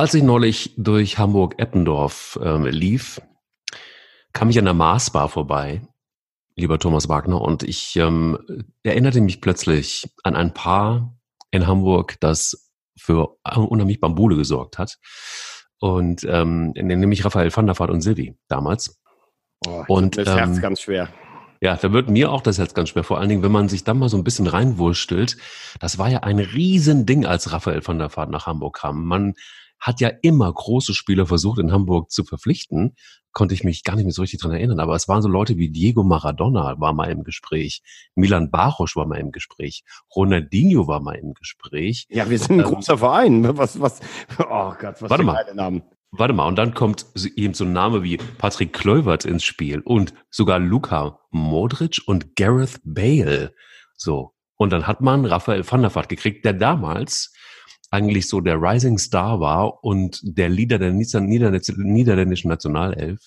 Als ich neulich durch Hamburg-Eppendorf ähm, lief, kam ich an der Marsbar vorbei, lieber Thomas Wagner, und ich ähm, erinnerte mich plötzlich an ein Paar in Hamburg, das für unheimlich Bambule gesorgt hat. Und ähm, nämlich Raphael van der Vaart und Silvi damals. Oh, und das ähm, Herz ganz schwer. Ja, da wird mir auch das Herz ganz schwer. Vor allen Dingen, wenn man sich dann mal so ein bisschen reinwurstelt. Das war ja ein Riesending, als Raphael van der Vaart nach Hamburg kam. Man hat ja immer große Spieler versucht, in Hamburg zu verpflichten. Konnte ich mich gar nicht mehr so richtig dran erinnern. Aber es waren so Leute wie Diego Maradona war mal im Gespräch. Milan Barosch war mal im Gespräch. Ronaldinho war mal im Gespräch. Ja, wir sind ein ähm, großer Verein. Was, was, oh Gott, was warte mal. Namen. Warte mal, und dann kommt eben so ein Name wie Patrick Kluivert ins Spiel und sogar Luka Modric und Gareth Bale. So. Und dann hat man Raphael van der Vaart gekriegt, der damals eigentlich so der Rising Star war und der Leader der niederländischen Nationalelf,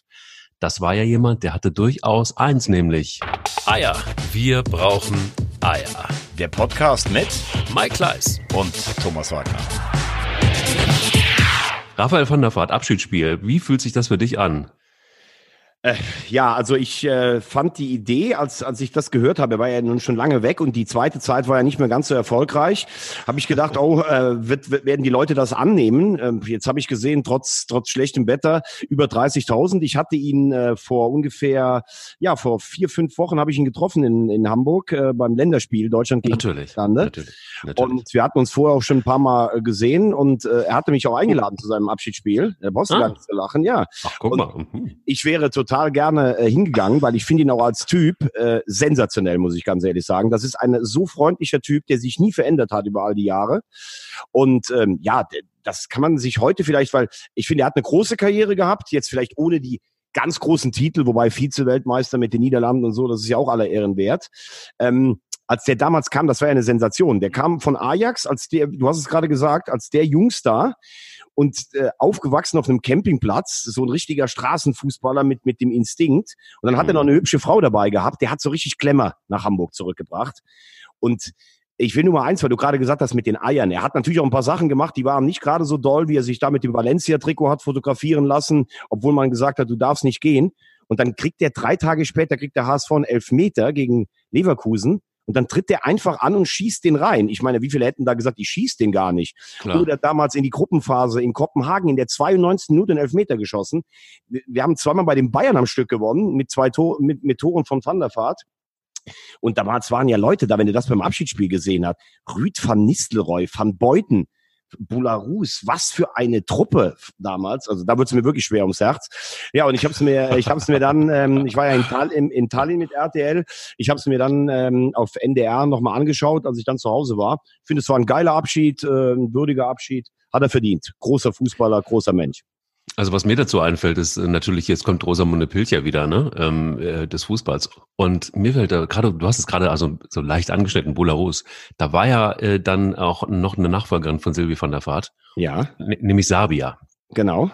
das war ja jemand, der hatte durchaus eins, nämlich Eier. Wir brauchen Eier. Der Podcast mit Mike Kleiss und Thomas Wagner. Raphael van der Vaart, Abschiedsspiel. Wie fühlt sich das für dich an? Äh, ja, also ich äh, fand die Idee, als, als ich das gehört habe, er war ja nun schon lange weg und die zweite Zeit war ja nicht mehr ganz so erfolgreich, habe ich gedacht, oh, äh, wird, wird, werden die Leute das annehmen? Ähm, jetzt habe ich gesehen, trotz, trotz schlechtem Wetter, über 30.000. Ich hatte ihn äh, vor ungefähr, ja, vor vier, fünf Wochen habe ich ihn getroffen in, in Hamburg äh, beim Länderspiel Deutschland gegen natürlich, natürlich, natürlich, Und wir hatten uns vorher auch schon ein paar Mal äh, gesehen und äh, er hatte mich auch eingeladen zu seinem Abschiedsspiel. Da brauchst du ah. gar nicht zu lachen, ja. Ach, guck und mal. Mhm. Ich wäre total total gerne äh, hingegangen, weil ich finde ihn auch als Typ äh, sensationell, muss ich ganz ehrlich sagen. Das ist ein so freundlicher Typ, der sich nie verändert hat über all die Jahre. Und ähm, ja, das kann man sich heute vielleicht, weil ich finde, er hat eine große Karriere gehabt, jetzt vielleicht ohne die ganz großen Titel, wobei Vize-Weltmeister mit den Niederlanden und so, das ist ja auch aller Ehren wert. Ähm, als der damals kam, das war ja eine Sensation. Der kam von Ajax, als der, du hast es gerade gesagt, als der Jungstar und äh, aufgewachsen auf einem Campingplatz, so ein richtiger Straßenfußballer mit, mit dem Instinkt. Und dann hat mhm. er noch eine hübsche Frau dabei gehabt, der hat so richtig Klemmer nach Hamburg zurückgebracht. Und ich will nur mal eins, weil du gerade gesagt hast mit den Eiern. Er hat natürlich auch ein paar Sachen gemacht, die waren nicht gerade so doll, wie er sich da mit dem Valencia-Trikot hat fotografieren lassen, obwohl man gesagt hat, du darfst nicht gehen. Und dann kriegt er drei Tage später, kriegt der HSV einen Elfmeter gegen Leverkusen. Und dann tritt der einfach an und schießt den rein. Ich meine, wie viele hätten da gesagt, ich schieß den gar nicht? Klar. Oder damals in die Gruppenphase in Kopenhagen in der 92. Minute einen Elfmeter geschossen. Wir haben zweimal bei den Bayern am Stück gewonnen mit zwei Tor mit, mit Toren von Thunderfahrt. Und damals waren ja Leute da, wenn du das beim Abschiedsspiel gesehen hast. Rüd van Nistelrooy, van Beuten, Bularus, was für eine Truppe damals. Also da wird es mir wirklich schwer ums Herz. Ja, und ich habe es mir, ich habe es mir dann, ähm, ich war ja in, Tal in, in Tallinn mit RTL, ich habe es mir dann ähm, auf NDR nochmal angeschaut, als ich dann zu Hause war. Ich finde, es war ein geiler Abschied, äh, ein würdiger Abschied. Hat er verdient. Großer Fußballer, großer Mensch. Also was mir dazu einfällt, ist äh, natürlich, jetzt kommt Rosamunde Pilcher wieder, ne, ähm, äh, des Fußballs. Und mir fällt da gerade, du hast es gerade also so leicht angeschnitten, Bularus. Da war ja äh, dann auch noch eine Nachfolgerin von Silvi van der Vaart. Ja. Nämlich Sabia. Genau.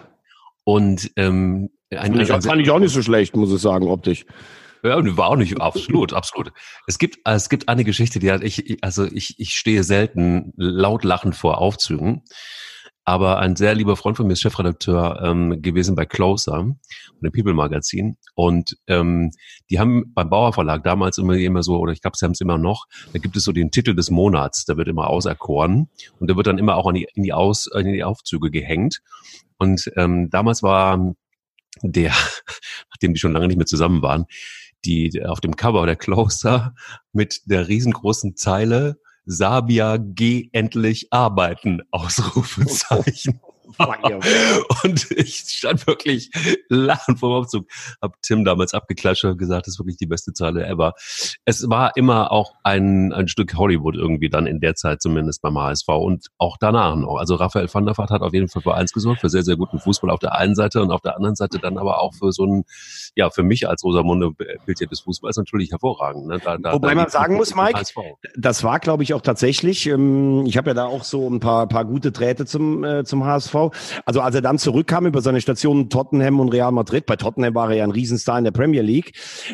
Und ähm, ein, ein, ein, fand ich auch nicht so schlecht, muss ich sagen, optisch. Ja, war auch nicht absolut, absolut. Es gibt, es gibt eine Geschichte, die hat ich, also ich, ich stehe selten laut lachend vor Aufzügen. Aber ein sehr lieber Freund von mir ist Chefredakteur ähm, gewesen bei Closer, dem People Magazin. Und ähm, die haben beim Bauer Verlag damals immer, immer so, oder ich glaube, sie haben es immer noch, da gibt es so den Titel des Monats, der wird immer auserkoren und der wird dann immer auch in die, in die, Aus, in die Aufzüge gehängt. Und ähm, damals war der, nachdem die schon lange nicht mehr zusammen waren, die auf dem Cover der Closer mit der riesengroßen Zeile Sabia, geh endlich arbeiten, Ausrufezeichen. und ich stand wirklich lachend vor dem Aufzug. Hab Tim damals abgeklatscht und gesagt, das ist wirklich die beste Zeile ever. Es war immer auch ein, ein Stück Hollywood irgendwie dann in der Zeit zumindest beim HSV und auch danach noch. Also Raphael van der Vaart hat auf jeden Fall für eins gesorgt, für sehr, sehr guten Fußball auf der einen Seite und auf der anderen Seite dann aber auch für so ein, ja, für mich als Rosamunde Bildchen des Fußballs natürlich hervorragend. Ne? Da, da, Wobei da man sagen muss, Mike, das war glaube ich auch tatsächlich, ähm, ich habe ja da auch so ein paar, paar gute Drähte zum, äh, zum HSV Also als er dann zurückkam über seine Stationen Tottenham und Real Madrid, bei Tottenham war er ja ein Riesenstar in der Premier League.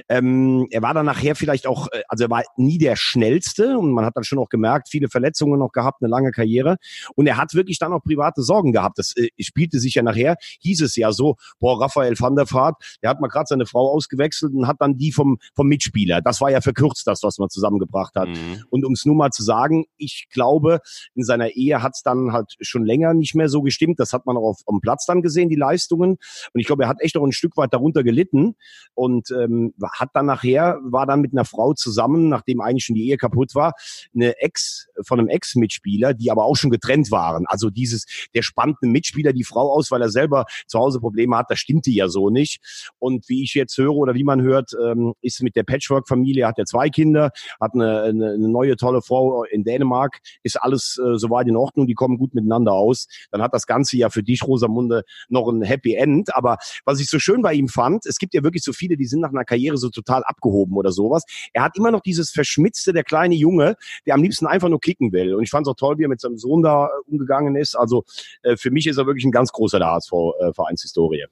Ähm, er war dann nachher vielleicht auch, äh, also er war nie der schnellste und man hat dann schon auch gemerkt, viele Verletzungen noch gehabt, eine lange Karriere. Und er hat wirklich dann auch private Sorgen gehabt. Das äh, spielte sich ja nachher, hieß es ja so, boah, Raphael van der Vaart, der hat mal gerade seine Frau ausgewechselt und hat dann die vom, vom Mitspieler. Das war ja verkürzt, das, was man zusammengebracht hat. Mhm. Und um es nur mal zu sagen, ich glaube, in seiner Ehe hat es dann halt schon länger nicht mehr so gestimmt. Das hat man auch auf, auf dem Platz dann gesehen, die Leistungen. Und ich glaube, er hat echt auch ein Stück weit darunter gelitten und ähm, hat dann nachher, war dann mit einer Frau zusammen, nachdem eigentlich schon die Ehe kaputt war, eine Ex von einem Ex-Mitspieler, die aber auch schon getrennt waren. Also dieses, der spannt einen Mitspieler die Frau aus, weil er selber zu Hause Probleme hat, das stimmte ja so nicht. Und wie ich jetzt höre oder wie man hört, ähm, ist mit der Patchwork-Familie, hat er zwei Kinder, hat eine, eine, eine neue tolle Frau in Dänemark, ist alles äh, soweit in Ordnung, die kommen gut miteinander aus. Dann hat das Ganze ja für dich, Rosamunde, noch ein Happy End. Aber was ich so schön bei ihm fand, es gibt ja wirklich so viele, die sind nach einer Karriere so total abgehoben oder sowas. Er hat immer noch dieses Verschmitzte, der kleine Junge, der am liebsten einfach nur kicken will. Und ich fand es auch toll, wie er mit seinem Sohn da äh, umgegangen ist. Also äh, für mich ist er wirklich ein ganz großer der HSV-Vereinshistorie.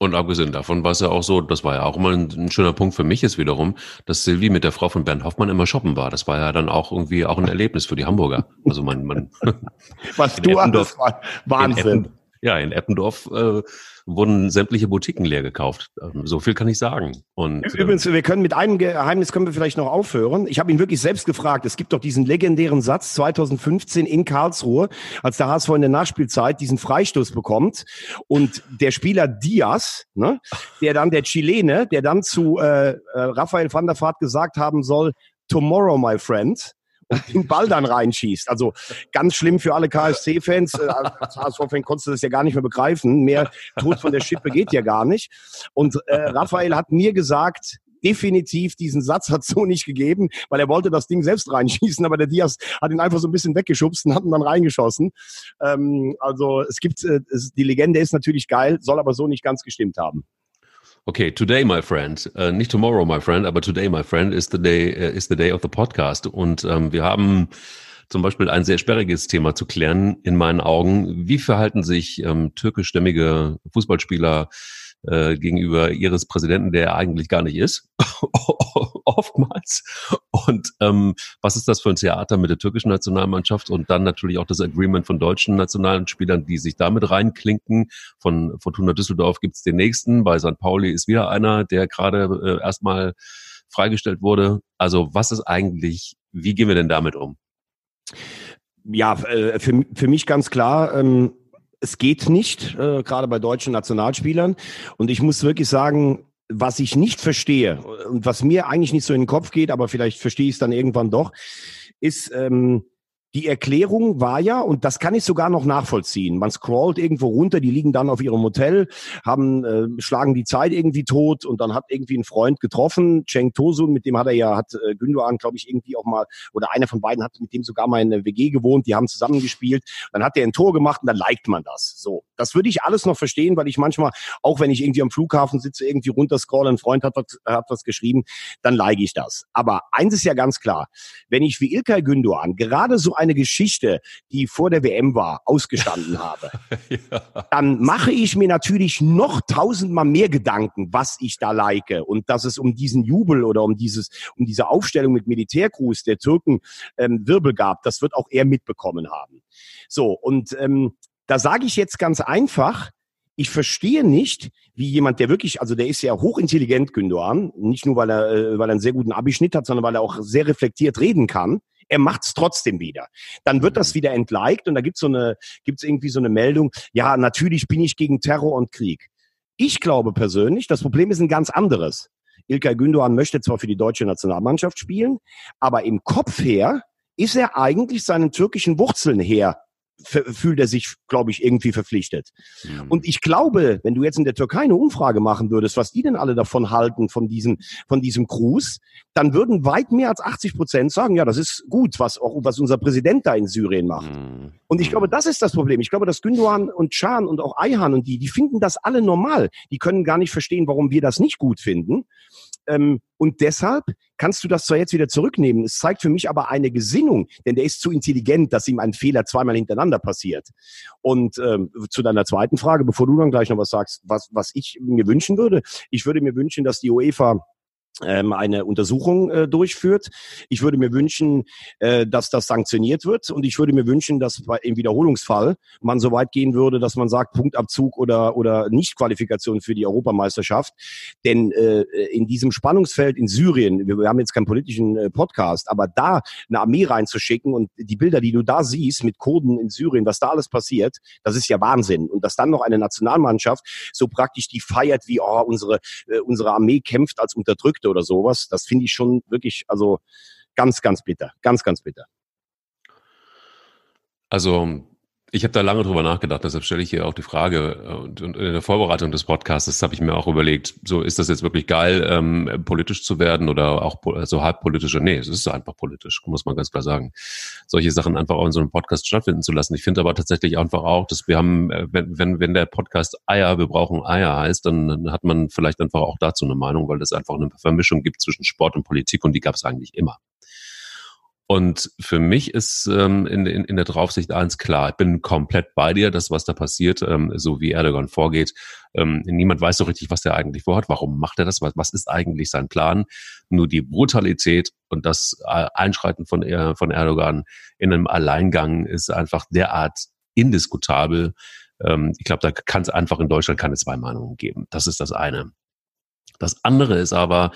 Und abgesehen davon war es ja auch so, das war ja auch immer ein, ein, schöner Punkt für mich ist wiederum, dass Silvi mit der Frau von Bernd Hoffmann immer shoppen war. Das war ja dann auch irgendwie auch ein Erlebnis für die Hamburger. Also man, man was du alles war Wahnsinn. Ja, in Eppendorf äh, wurden sämtliche Boutiquen leer gekauft. Ähm, so viel kann ich sagen. Und, ähm, Übrigens, wir können mit einem Geheimnis können wir vielleicht noch aufhören. Ich habe ihn wirklich selbst gefragt. Es gibt doch diesen legendären Satz 2015 in Karlsruhe, als der HSV in der Nachspielzeit diesen Freistoß bekommt und der Spieler Diaz, ne, der dann der Chilene, der dann zu äh, äh Raphael van der Vaart gesagt haben soll, Tomorrow, my friend den Ball dann reinschießt. Also ganz schlimm für alle KSC-Fans. Äh, als HSV-Fan konntest du das ja gar nicht mehr begreifen. Mehr Tod von der Schippe geht ja gar nicht. Und äh, Raphael hat mir gesagt, definitiv diesen Satz hat so nicht gegeben, weil er wollte das Ding selbst reinschießen, aber der Diaz hat ihn einfach so ein bisschen weggeschubst und hat ihn dann reingeschossen. Ähm, also es gibt, äh, die Legende ist natürlich geil, soll aber so nicht ganz gestimmt haben. Okay, today, my friend, uh, nicht tomorrow, my friend, aber today, my friend, is the day, uh, is the day of the podcast. Und ähm, wir haben zum Beispiel ein sehr sperriges Thema zu klären in meinen Augen. Wie verhalten sich ähm, türkischstämmige Fußballspieler äh, gegenüber ihres Präsidenten, der er eigentlich gar nicht ist, oftmals. Und ähm, was ist das für ein Theater mit der türkischen Nationalmannschaft und dann natürlich auch das Agreement von deutschen nationalen Spielern, die sich damit reinklinken. Von Fortuna Düsseldorf gibt's den nächsten, bei St. Pauli ist wieder einer, der gerade äh, erstmal freigestellt wurde. Also was ist eigentlich, wie gehen wir denn damit um? Ja, äh, für, für mich ganz klar, ähm, es geht nicht, äh, gerade bei deutschen Nationalspielern. Und ich muss wirklich sagen, was ich nicht verstehe und was mir eigentlich nicht so in den Kopf geht, aber vielleicht verstehe ich es dann irgendwann doch, ist, ähm, die Erklärung war ja, und das kann ich sogar noch nachvollziehen. Man scrollt irgendwo runter, die liegen dann auf ihrem Hotel, haben äh, schlagen die Zeit irgendwie tot und dann hat irgendwie ein Freund getroffen, Cheng Tosun, mit dem hat er ja, hat äh, Gündogan, glaube ich, irgendwie auch mal, oder einer von beiden hat mit dem sogar mal in der WG gewohnt, die haben zusammengespielt. Dann hat er ein Tor gemacht und dann liked man das. So, das würde ich alles noch verstehen, weil ich manchmal, auch wenn ich irgendwie am Flughafen sitze, irgendwie runterscrolle, ein Freund hat was, hat was geschrieben, dann like ich das. Aber eins ist ja ganz klar, wenn ich wie Ilkay Gündogan gerade so eine Geschichte, die vor der WM war, ausgestanden habe, ja. dann mache ich mir natürlich noch tausendmal mehr Gedanken, was ich da like und dass es um diesen Jubel oder um dieses, um diese Aufstellung mit Militärgruß der Türken ähm, Wirbel gab. Das wird auch er mitbekommen haben. So und ähm, da sage ich jetzt ganz einfach, ich verstehe nicht, wie jemand, der wirklich, also der ist ja hochintelligent, Gündogan, nicht nur weil er, äh, weil er einen sehr guten Abischnitt hat, sondern weil er auch sehr reflektiert reden kann. Er macht's trotzdem wieder. Dann wird das mhm. wieder entliked und da gibt's so eine, gibt's irgendwie so eine Meldung, ja, natürlich bin ich gegen Terror und Krieg. Ich glaube persönlich, das Problem ist ein ganz anderes. Ilkay Gündoğan möchte zwar für die deutsche Nationalmannschaft spielen, aber im Kopf her ist er eigentlich seinen türkischen Wurzeln her fühlt er sich, glaube ich, irgendwie verpflichtet. Mhm. Und ich glaube, wenn du jetzt in der Türkei eine Umfrage machen würdest, was die denn alle davon halten, von diesem, von diesem Cruise, dann würden weit mehr als 80 Prozent sagen, ja, das ist gut, was auch, was unser Präsident da in Syrien macht. Mhm. Und ich glaube, das ist das Problem. Ich glaube, dass Gündogan und Can und auch Ayhan und die, die finden das alle normal. Die können gar nicht verstehen, warum wir das nicht gut finden. Ähm, und deshalb kannst du das zwar jetzt wieder zurücknehmen, es zeigt für mich aber eine Gesinnung, denn der ist zu intelligent, dass ihm ein Fehler zweimal hintereinander passiert. Und ähm, zu deiner zweiten Frage, bevor du dann gleich noch was sagst, was, was ich mir wünschen würde, ich würde mir wünschen, dass die UEFA ähm, eine Untersuchung äh, durchführt. Ich würde mir wünschen, äh, dass das sanktioniert wird und ich würde mir wünschen, dass bei, im Wiederholungsfall man so weit gehen würde, dass man sagt Punktabzug oder oder Nichtqualifikation für die Europameisterschaft. Denn äh, in diesem Spannungsfeld in Syrien, wir, wir haben jetzt keinen politischen äh, Podcast, aber da eine Armee reinzuschicken und die Bilder, die du da siehst mit Kurden in Syrien, was da alles passiert, das ist ja Wahnsinn. Und dass dann noch eine Nationalmannschaft so praktisch die feiert, wie oh, unsere äh, unsere Armee kämpft als Unterdrückte oder sowas. Das finde ich schon wirklich, also ganz, ganz bitter. Ganz, ganz bitter. Also ich habe da lange drüber nachgedacht, deshalb stelle ich hier auch die Frage. Äh, und, und in der Vorbereitung des Podcasts habe ich mir auch überlegt, so ist das jetzt wirklich geil, ähm, politisch zu werden oder auch so also halb? Nee, es ist einfach politisch, muss man ganz klar sagen. Solche Sachen einfach auch in so einem Podcast stattfinden zu lassen. Ich finde aber tatsächlich einfach auch, dass wir haben, äh, wenn, wenn, wenn der Podcast Eier, wir brauchen Eier heißt, dann hat man vielleicht einfach auch dazu eine Meinung, weil es einfach eine Vermischung gibt zwischen Sport und Politik und die gab es eigentlich immer. Und für mich ist ähm, in, in, in der Draufsicht eins klar, ich bin komplett bei dir, das, was da passiert, ähm, so wie Erdogan vorgeht. Ähm, niemand weiß so richtig, was der eigentlich vorhat. Warum macht er das? Was, was ist eigentlich sein Plan? Nur die Brutalität und das äh, Einschreiten von, er, von Erdogan in einem Alleingang ist einfach derart indiskutabel. Ähm, ich glaube, da kann es einfach in Deutschland keine zwei Meinungen geben. Das ist das eine. Das andere ist aber,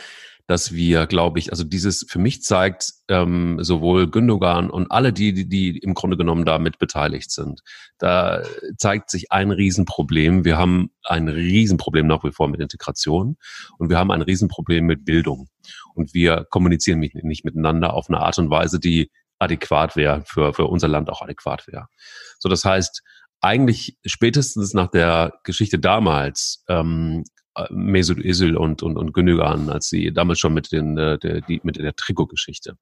dass wir, glaube ich, also dieses für mich zeigt ähm, sowohl Gündogan und alle die, die, die im Grunde genommen damit beteiligt sind. Da zeigt sich ein Riesenproblem. Wir haben ein Riesenproblem nach wie vor mit Integration und wir haben ein Riesenproblem mit Bildung. Und wir kommunizieren nicht miteinander auf eine Art und Weise, die adäquat wäre, für, für unser Land auch adäquat wäre. So, das heißt, eigentlich spätestens nach der Geschichte damals ähm, Mesut Özil und, und, und Gündogan, als sie damals schon mit, den, äh, der, die, mit der Trikotgeschichte.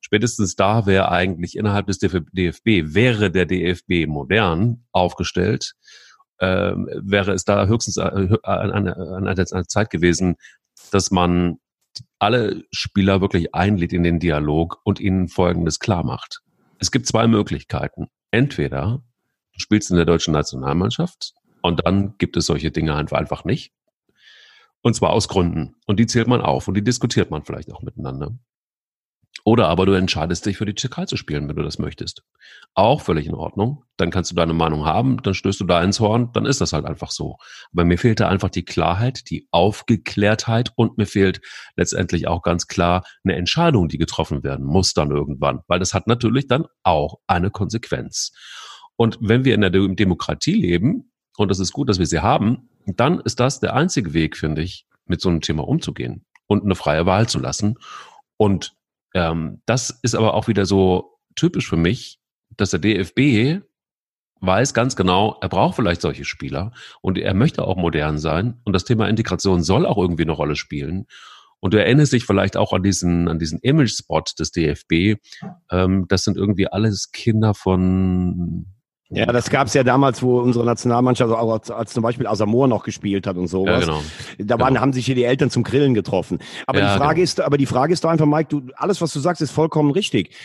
Spätestens da wäre eigentlich innerhalb des DFB, wäre der DFB modern aufgestellt, äh, wäre es da höchstens an einer Zeit gewesen, dass man alle Spieler wirklich einlädt in den Dialog und ihnen Folgendes klar macht. Es gibt zwei Möglichkeiten. Entweder du spielst in der deutschen Nationalmannschaft und dann gibt es solche Dinge einfach nicht. Und zwar aus Gründen. Und die zählt man auf und die diskutiert man vielleicht auch miteinander. Oder aber du entscheidest dich für die Türkei zu spielen, wenn du das möchtest. Auch völlig in Ordnung. Dann kannst du deine Meinung haben, dann stößt du da ins Horn, dann ist das halt einfach so. Aber mir fehlt da einfach die Klarheit, die Aufgeklärtheit und mir fehlt letztendlich auch ganz klar eine Entscheidung, die getroffen werden muss dann irgendwann. Weil das hat natürlich dann auch eine Konsequenz. Und wenn wir in der Demokratie leben, und das ist gut, dass wir sie haben, dann ist das der einzige Weg, finde ich, mit so einem Thema umzugehen und eine freie Wahl zu lassen. Und ähm, das ist aber auch wieder so typisch für mich, dass der DFB weiß ganz genau, er braucht vielleicht solche Spieler und er möchte auch modern sein und das Thema Integration soll auch irgendwie eine Rolle spielen. Und du erinnerst dich vielleicht auch an diesen, an diesen Image-Spot des DFB. Ähm, das sind irgendwie alles Kinder von ja, das gab's ja damals, wo unsere Nationalmannschaft, auch als, als zum Beispiel Asamoah noch gespielt hat und sowas. Ja, genau. Da waren, genau. haben sich hier die Eltern zum Grillen getroffen. Aber ja, die Frage genau. ist, aber die Frage ist doch einfach, Mike, du, alles, was du sagst, ist vollkommen richtig.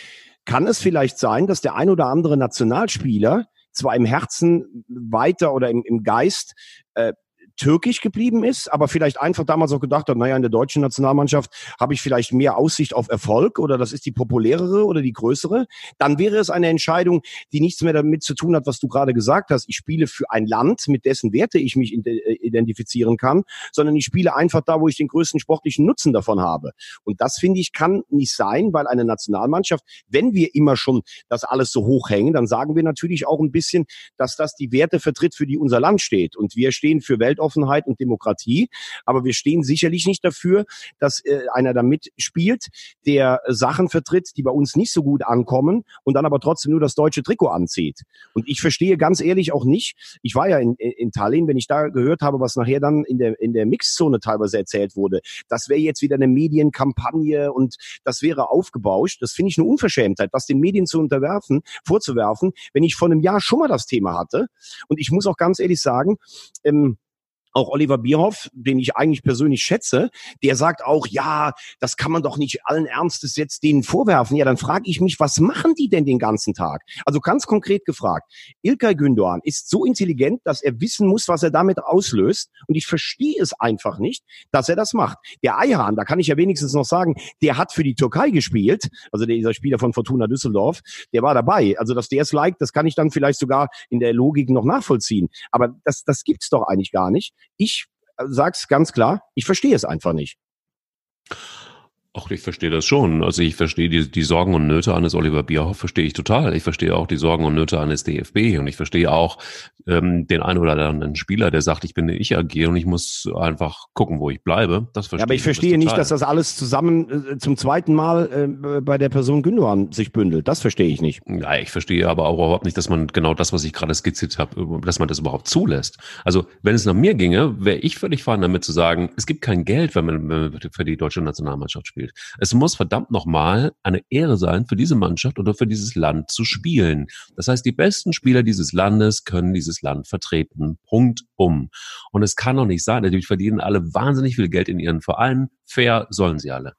Kann es vielleicht sein, dass der ein oder andere Nationalspieler zwar im Herzen weiter oder im, im Geist äh, türkisch geblieben ist, aber vielleicht einfach damals auch gedacht hat, naja, in der deutschen Nationalmannschaft habe ich vielleicht mehr Aussicht auf Erfolg oder das ist die populärere oder die größere, dann wäre es eine Entscheidung, die nichts mehr damit zu tun hat, was du gerade gesagt hast. Ich spiele für ein Land, mit dessen Werte ich mich äh, identifizieren kann, sondern ich spiele einfach da, wo ich den größten sportlichen Nutzen davon habe. Und das finde ich kann nicht sein, weil eine Nationalmannschaft, wenn wir immer schon das alles so hochhängen, dann sagen wir natürlich auch ein bisschen, dass das die Werte vertritt, für die unser Land steht. Und wir stehen für Weltoffenheit Weltoffenheit und Demokratie. Aber wir stehen sicherlich nicht dafür, dass äh, einer da mitspielt, der Sachen vertritt, die bei uns nicht so gut ankommen und dann aber trotzdem nur das deutsche Trikot anzieht. Und ich verstehe ganz ehrlich auch nicht, ich war ja in, in Tallinn, wenn ich da gehört habe, was nachher dann in der, in der Mixzone teilweise erzählt wurde, das wäre jetzt wieder eine Medienkampagne und das wäre aufgebauscht. Das finde ich eine Unverschämtheit, was den Medien zu unterwerfen, vorzuwerfen, wenn ich vor einem Jahr schon mal das Thema hatte. Und ich muss auch ganz ehrlich sagen, ähm, auch Oliver Bierhoff, den ich eigentlich persönlich schätze, der sagt auch, ja, das kann man doch nicht allen Ernstes jetzt denen vorwerfen. Ja, dann frage ich mich, was machen die denn den ganzen Tag? Also ganz konkret gefragt, Ilkay Gündoğan ist so intelligent, dass er wissen muss, was er damit auslöst. Und ich verstehe es einfach nicht, dass er das macht. Der Eihan, da kann ich ja wenigstens noch sagen, der hat für die Türkei gespielt, also dieser Spieler von Fortuna Düsseldorf, der war dabei. Also dass der es liked, das kann ich dann vielleicht sogar in der Logik noch nachvollziehen. Aber das, das gibt's doch eigentlich gar nicht. Ich äh, sag's ganz klar, ich verstehe es einfach nicht. Ach, ich verstehe das schon. Also ich verstehe die, die Sorgen und Nöte eines Oliver Bierhoff, verstehe ich total. Ich verstehe auch die Sorgen und Nöte eines DFB und ich verstehe auch ähm, den einen oder anderen Spieler, der sagt, ich bin ich AG und ich muss einfach gucken, wo ich bleibe. Das verstehe ja, aber ich verstehe das nicht, dass das alles zusammen äh, zum zweiten Mal äh, bei der Person Gündogan sich bündelt. Das verstehe ich nicht. Ja, ich verstehe aber auch überhaupt nicht, dass man genau das, was ich gerade skizziert habe, dass man das überhaupt zulässt. Also wenn es nach mir ginge, wäre ich völlig fein damit zu sagen, es gibt kein Geld, wenn man, wenn man für die deutsche Nationalmannschaft spielt spielt. Es muss verdammt nochmal eine Ehre sein, für diese Mannschaft oder für dieses Land zu spielen. Das heißt, die besten Spieler dieses Landes können dieses Land vertreten. Punkt um. Und es kann doch nicht sein, natürlich verdienen alle wahnsinnig viel Geld in ihren Vereinen. Fair sollen sie alle.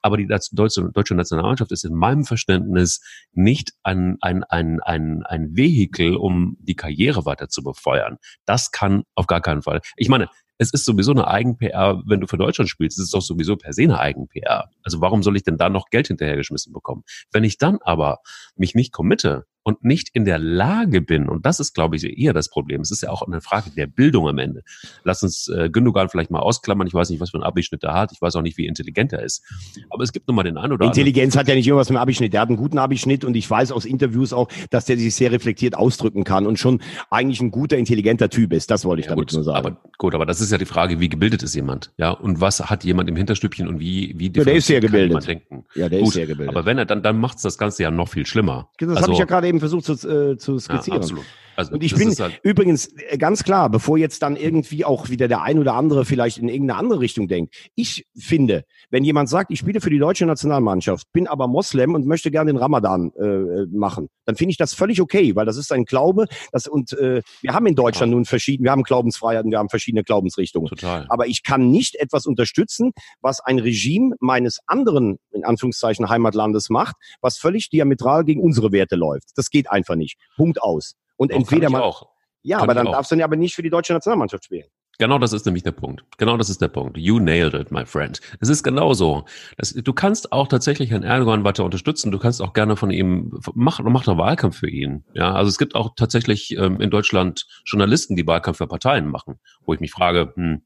Aber die deutsche, deutsche Nationalmannschaft ist in meinem Verständnis nicht ein, ein, ein, ein, ein Vehikel, um die Karriere weiter zu befeuern. Das kann auf gar keinen Fall. Ich meine, es ist sowieso eine Eigen-PR, wenn du für Deutschland spielst, es ist doch sowieso per se eine Eigen-PR. Also warum soll ich denn da noch Geld hinterhergeschmissen bekommen? Wenn ich dann aber mich nicht committe und nicht in der Lage bin, und das ist, glaube ich, eher das Problem, es ist ja auch eine Frage der Bildung am Ende. Lass uns äh, Gündogan vielleicht mal ausklammern, ich weiß nicht, was für einen Abischnitt er hat, ich weiß auch nicht, wie intelligent er ist, aber es gibt nun mal den einen oder anderen. Intelligenz hat ja nicht irgendwas mit dem Abischnitt, der hat einen guten Abischnitt und ich weiß aus Interviews auch, dass der sich sehr reflektiert ausdrücken kann und schon eigentlich ein guter, intelligenter Typ ist, das wollte ich ja, damit gut, nur sagen. Aber gut, aber das ist ja die Frage, wie gebildet ist jemand, ja, und was hat jemand im Hinterstübchen und wie, wie ja, der ist sehr gebildet. denken. Ja, der gut, ist sehr gebildet. Aber wenn er dann, dann macht das Ganze ja noch viel schlimmer. Das also, habe ich ja gerade eben versucht zu, äh, zu skizzieren. Ja, absolut. Also, und ich bin halt übrigens äh, ganz klar, bevor jetzt dann irgendwie auch wieder der ein oder andere vielleicht in irgendeine andere Richtung denkt. Ich finde, wenn jemand sagt, ich spiele für die deutsche Nationalmannschaft, bin aber Moslem und möchte gerne den Ramadan äh, machen, dann finde ich das völlig okay, weil das ist ein Glaube. Das, und äh, wir haben in Deutschland ja. nun verschiedene, wir haben Glaubensfreiheiten, wir haben verschiedene Glaubensrichtungen. Total. Aber ich kann nicht etwas unterstützen, was ein Regime meines anderen, in Anführungszeichen, Heimatlandes macht, was völlig diametral gegen unsere Werte läuft. Das geht einfach nicht. Punkt aus. Und Doch, entweder man. Auch. Ja, kann aber dann darfst du ja aber nicht für die deutsche Nationalmannschaft spielen. Genau das ist nämlich der Punkt. Genau das ist der Punkt. You nailed it, my friend. Es ist genau so. Das, du kannst auch tatsächlich Herrn Erdogan weiter unterstützen. Du kannst auch gerne von ihm, mach, mach doch Wahlkampf für ihn. Ja, also es gibt auch tatsächlich ähm, in Deutschland Journalisten, die Wahlkampf für Parteien machen, wo ich mich frage, hm,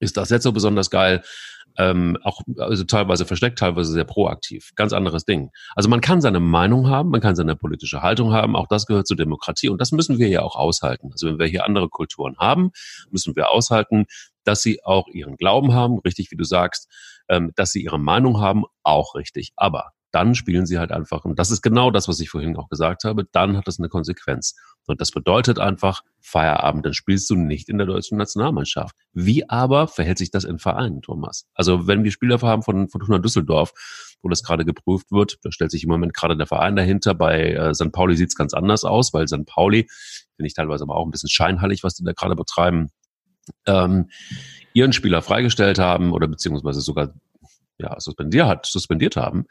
ist das jetzt so besonders geil? ähm, auch also teilweise versteckt, teilweise sehr proaktiv. Ganz anderes Ding. Also man kann seine Meinung haben, man kann seine politische Haltung haben, auch das gehört zur Demokratie und das müssen wir ja auch aushalten. Also wenn wir hier andere Kulturen haben, müssen wir aushalten, dass sie auch ihren Glauben haben, richtig wie du sagst, ähm, dass sie ihre Meinung haben, auch richtig. Aber dann spielen sie halt einfach, und das ist genau das, was ich vorhin auch gesagt habe, dann hat das eine Konsequenz. Und das bedeutet einfach Feierabend, dann spielst du nicht in der deutschen Nationalmannschaft. Wie aber verhält sich das in Vereinen, Thomas? Also wenn wir Spieler haben von Fortuna Düsseldorf, wo das gerade geprüft wird, da stellt sich im Moment gerade der Verein dahinter. Bei äh, St. Pauli sieht es ganz anders aus, weil St. Pauli, finde ich teilweise aber auch ein bisschen scheinheilig, was die da gerade betreiben, ähm, ihren Spieler freigestellt haben oder beziehungsweise sogar ja, suspendiert, hat, suspendiert haben.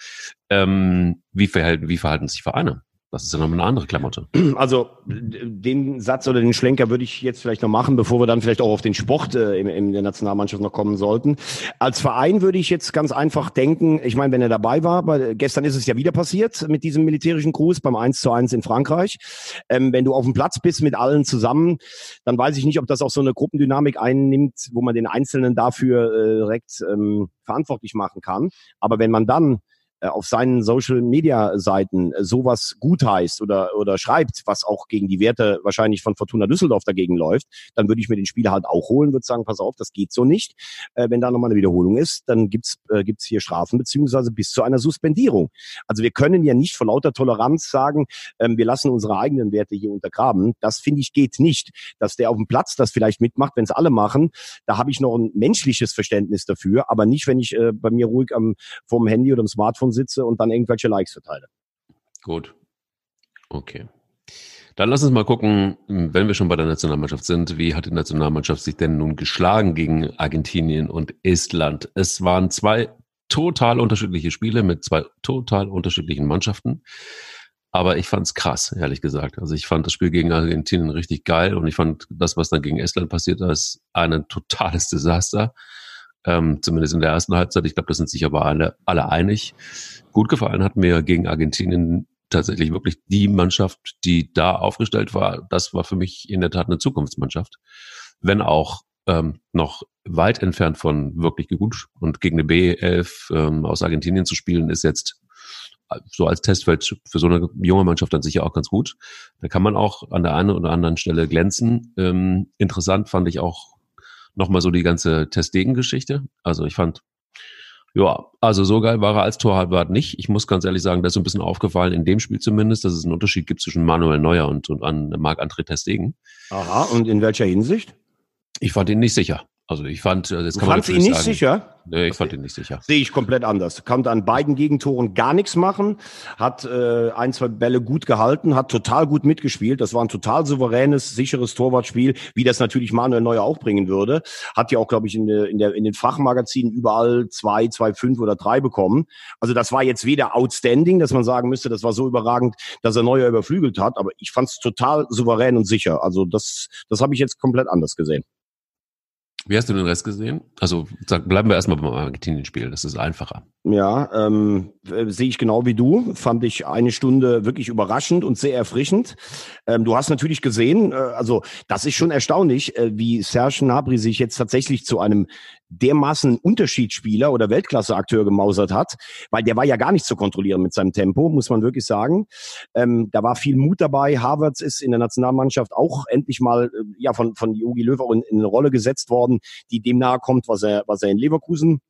Ähm, wie, verhalten, wie verhalten sich Vereine? Das ist ja noch eine andere Klamotte. Also den Satz oder den Schlenker würde ich jetzt vielleicht noch machen, bevor wir dann vielleicht auch auf den Sport äh, in, in der Nationalmannschaft noch kommen sollten. Als Verein würde ich jetzt ganz einfach denken, ich meine, wenn er dabei war, weil gestern ist es ja wieder passiert mit diesem militärischen Gruß beim 1 zu 1 in Frankreich. Ähm, wenn du auf dem Platz bist mit allen zusammen, dann weiß ich nicht, ob das auch so eine Gruppendynamik einnimmt, wo man den Einzelnen dafür äh, direkt ähm, verantwortlich machen kann. Aber wenn man dann auf seinen Social Media Seiten äh, sowas gutheißt oder, oder schreibt, was auch gegen die Werte wahrscheinlich von Fortuna Düsseldorf dagegen läuft, dann würde ich mir den Spieler halt auch holen, würde sagen, pass auf, das geht so nicht. Äh, wenn da nochmal eine Wiederholung ist, dann gibt's äh, gibt's hier Strafen beziehungsweise bis zu einer Suspendierung. Also wir können ja nicht vor lauter Toleranz sagen, ähm, wir lassen unsere eigenen Werte hier untergraben. Das finde ich geht nicht. Dass der auf dem Platz das vielleicht mitmacht, wenn es alle machen, da habe ich noch ein menschliches Verständnis dafür, aber nicht, wenn ich äh, bei mir ruhig am vom Handy oder am Smartphone sitze und dann irgendwelche Likes verteile. Gut. Okay. Dann lass uns mal gucken, wenn wir schon bei der Nationalmannschaft sind, wie hat die Nationalmannschaft sich denn nun geschlagen gegen Argentinien und Estland? Es waren zwei total unterschiedliche Spiele mit zwei total unterschiedlichen Mannschaften. Aber ich fand es krass, ehrlich gesagt. Also ich fand das Spiel gegen Argentinien richtig geil und ich fand das, was dann gegen Estland passiert ist, ein totales Desaster. Ähm, zumindest in der ersten Halbzeit. Ich glaube, das sind sich aber alle, alle einig. Gut gefallen hat mir gegen Argentinien tatsächlich wirklich die Mannschaft, die da aufgestellt war. Das war für mich in der Tat eine Zukunftsmannschaft. Wenn auch ähm, noch weit entfernt von wirklich gut. Und gegen eine B11 ähm, aus Argentinien zu spielen, ist jetzt so als Testfeld für so eine junge Mannschaft dann sicher auch ganz gut. Da kann man auch an der einen oder anderen Stelle glänzen. Ähm, interessant fand ich auch nochmal so die ganze Testdegen-Geschichte. Also ich fand, ja, also so geil war er als Torhaltwart nicht. Ich muss ganz ehrlich sagen, das ist so ein bisschen aufgefallen, in dem Spiel zumindest, dass es einen Unterschied gibt zwischen Manuel Neuer und, und an Marc-André Testegen. Aha, und in welcher Hinsicht? Ich fand ihn nicht sicher. Also ich fand, äh, das du kann man fandst ihn nicht sagen, sicher? Nee, ich fand ihn nicht sicher. Sehe ich komplett anders. Konnte an beiden Gegentoren gar nichts machen, hat äh, ein, zwei Bälle gut gehalten, hat total gut mitgespielt. Das war ein total souveränes, sicheres Torwartspiel, wie das natürlich Manuel Neuer auch bringen würde. Hat ja auch, glaube ich, in, in, der, in den Fachmagazinen überall zwei, zwei, fünf oder drei bekommen. Also das war jetzt weder outstanding, dass man sagen müsste, das war so überragend, dass er Neuer überflügelt hat, aber ich fand es total souverän und sicher. Also das, das habe ich jetzt komplett anders gesehen. Wie hast du den Rest gesehen? Also sag, bleiben wir erstmal beim Argentinien-Spiel, das ist einfacher. Ja, ähm, äh, sehe ich genau wie du. Fand ich eine Stunde wirklich überraschend und sehr erfrischend. Ähm, du hast natürlich gesehen, äh, also das ist schon erstaunlich, äh, wie Serge Nabri sich jetzt tatsächlich zu einem dermaßen Unterschiedsspieler oder Weltklasseakteur gemausert hat, weil der war ja gar nicht zu kontrollieren mit seinem Tempo, muss man wirklich sagen. Ähm, da war viel Mut dabei. Harvards ist in der Nationalmannschaft auch endlich mal äh, ja von von Jogi Löw auch in, in eine Rolle gesetzt worden, die dem nahe kommt, was er was er in Leverkusen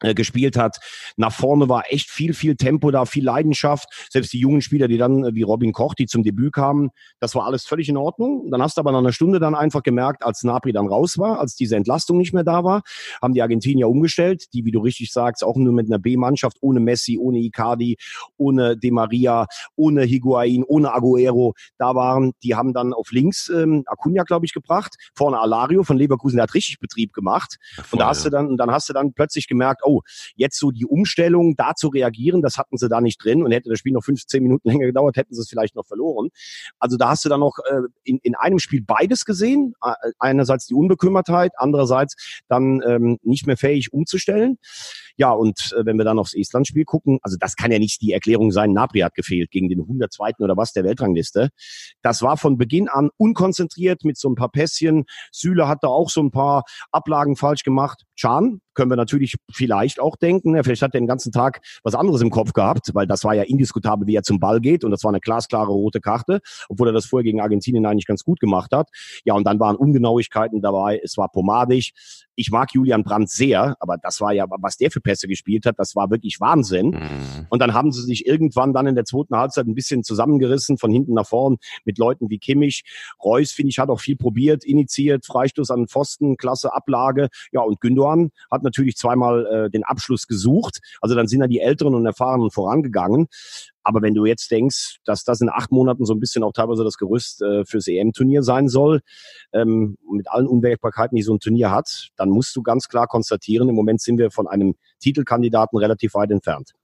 gespielt hat. Nach vorne war echt viel, viel Tempo da, viel Leidenschaft. Selbst die jungen Spieler, die dann, äh, wie Robin Koch, die zum Debüt kamen, das war alles völlig in Ordnung. Dann hast du aber nach einer Stunde dann einfach gemerkt, als Napri dann raus war, als diese Entlastung nicht mehr da war, haben die Argentinier umgestellt, die, wie du richtig sagst, auch nur mit einer B-Mannschaft, ohne Messi, ohne Icardi, ohne De Maria, ohne Higuain, ohne Aguero da waren. Die haben dann auf links ähm, Acuna, glaube ich, gebracht, vorne Alario von Leverkusen, der hat richtig Betrieb gemacht. Voll, und da hast ja. du dann, und dann hast du dann plötzlich gemerkt, oh, jetzt so die Umstellung, da zu reagieren, das hatten sie da nicht drin und hätte das Spiel noch 15 Minuten länger gedauert, hätten sie es vielleicht noch verloren. Also da hast du dann noch äh, in, in einem Spiel beides gesehen. Einerseits die Unbekümmertheit, andererseits dann ähm, nicht mehr fähig umzustellen. Ja, und äh, wenn wir dann aufs Estland-Spiel gucken, also das kann ja nicht die Erklärung sein, Napri hat gefehlt gegen den 102. oder was der Weltrangliste. Das war von Beginn an unkonzentriert mit so ein paar Pässchen. Süle hat da auch so ein paar Ablagen falsch gemacht. Chan, können wir natürlich vielleicht auch denken. Ja, vielleicht hat er den ganzen Tag was anderes im Kopf gehabt, weil das war ja indiskutabel, wie er zum Ball geht und das war eine glasklare rote Karte, obwohl er das vorher gegen Argentinien eigentlich ganz gut gemacht hat. Ja, und dann waren Ungenauigkeiten dabei, es war pomadig. Ich mag Julian Brandt sehr, aber das war ja, was der für Pässe gespielt hat, das war wirklich Wahnsinn. Mhm. Und dann haben sie sich irgendwann dann in der zweiten Halbzeit ein bisschen zusammengerissen, von hinten nach vorn, mit Leuten wie Kimmich. Reus, finde ich, hat auch viel probiert, initiiert, Freistoß an Pfosten, klasse Ablage. Ja, und Gündogan hat natürlich zweimal äh, den Abschluss gesucht. Also dann sind da die Älteren und Erfahrenen vorangegangen. Aber wenn du jetzt denkst, dass das in acht Monaten so ein bisschen auch teilweise das Gerüst äh, fürs EM-Turnier sein soll, ähm, mit allen Unwägbarkeiten, die so ein Turnier hat, dann musst du ganz klar konstatieren, im Moment sind wir von einem Titelkandidaten relativ weit entfernt.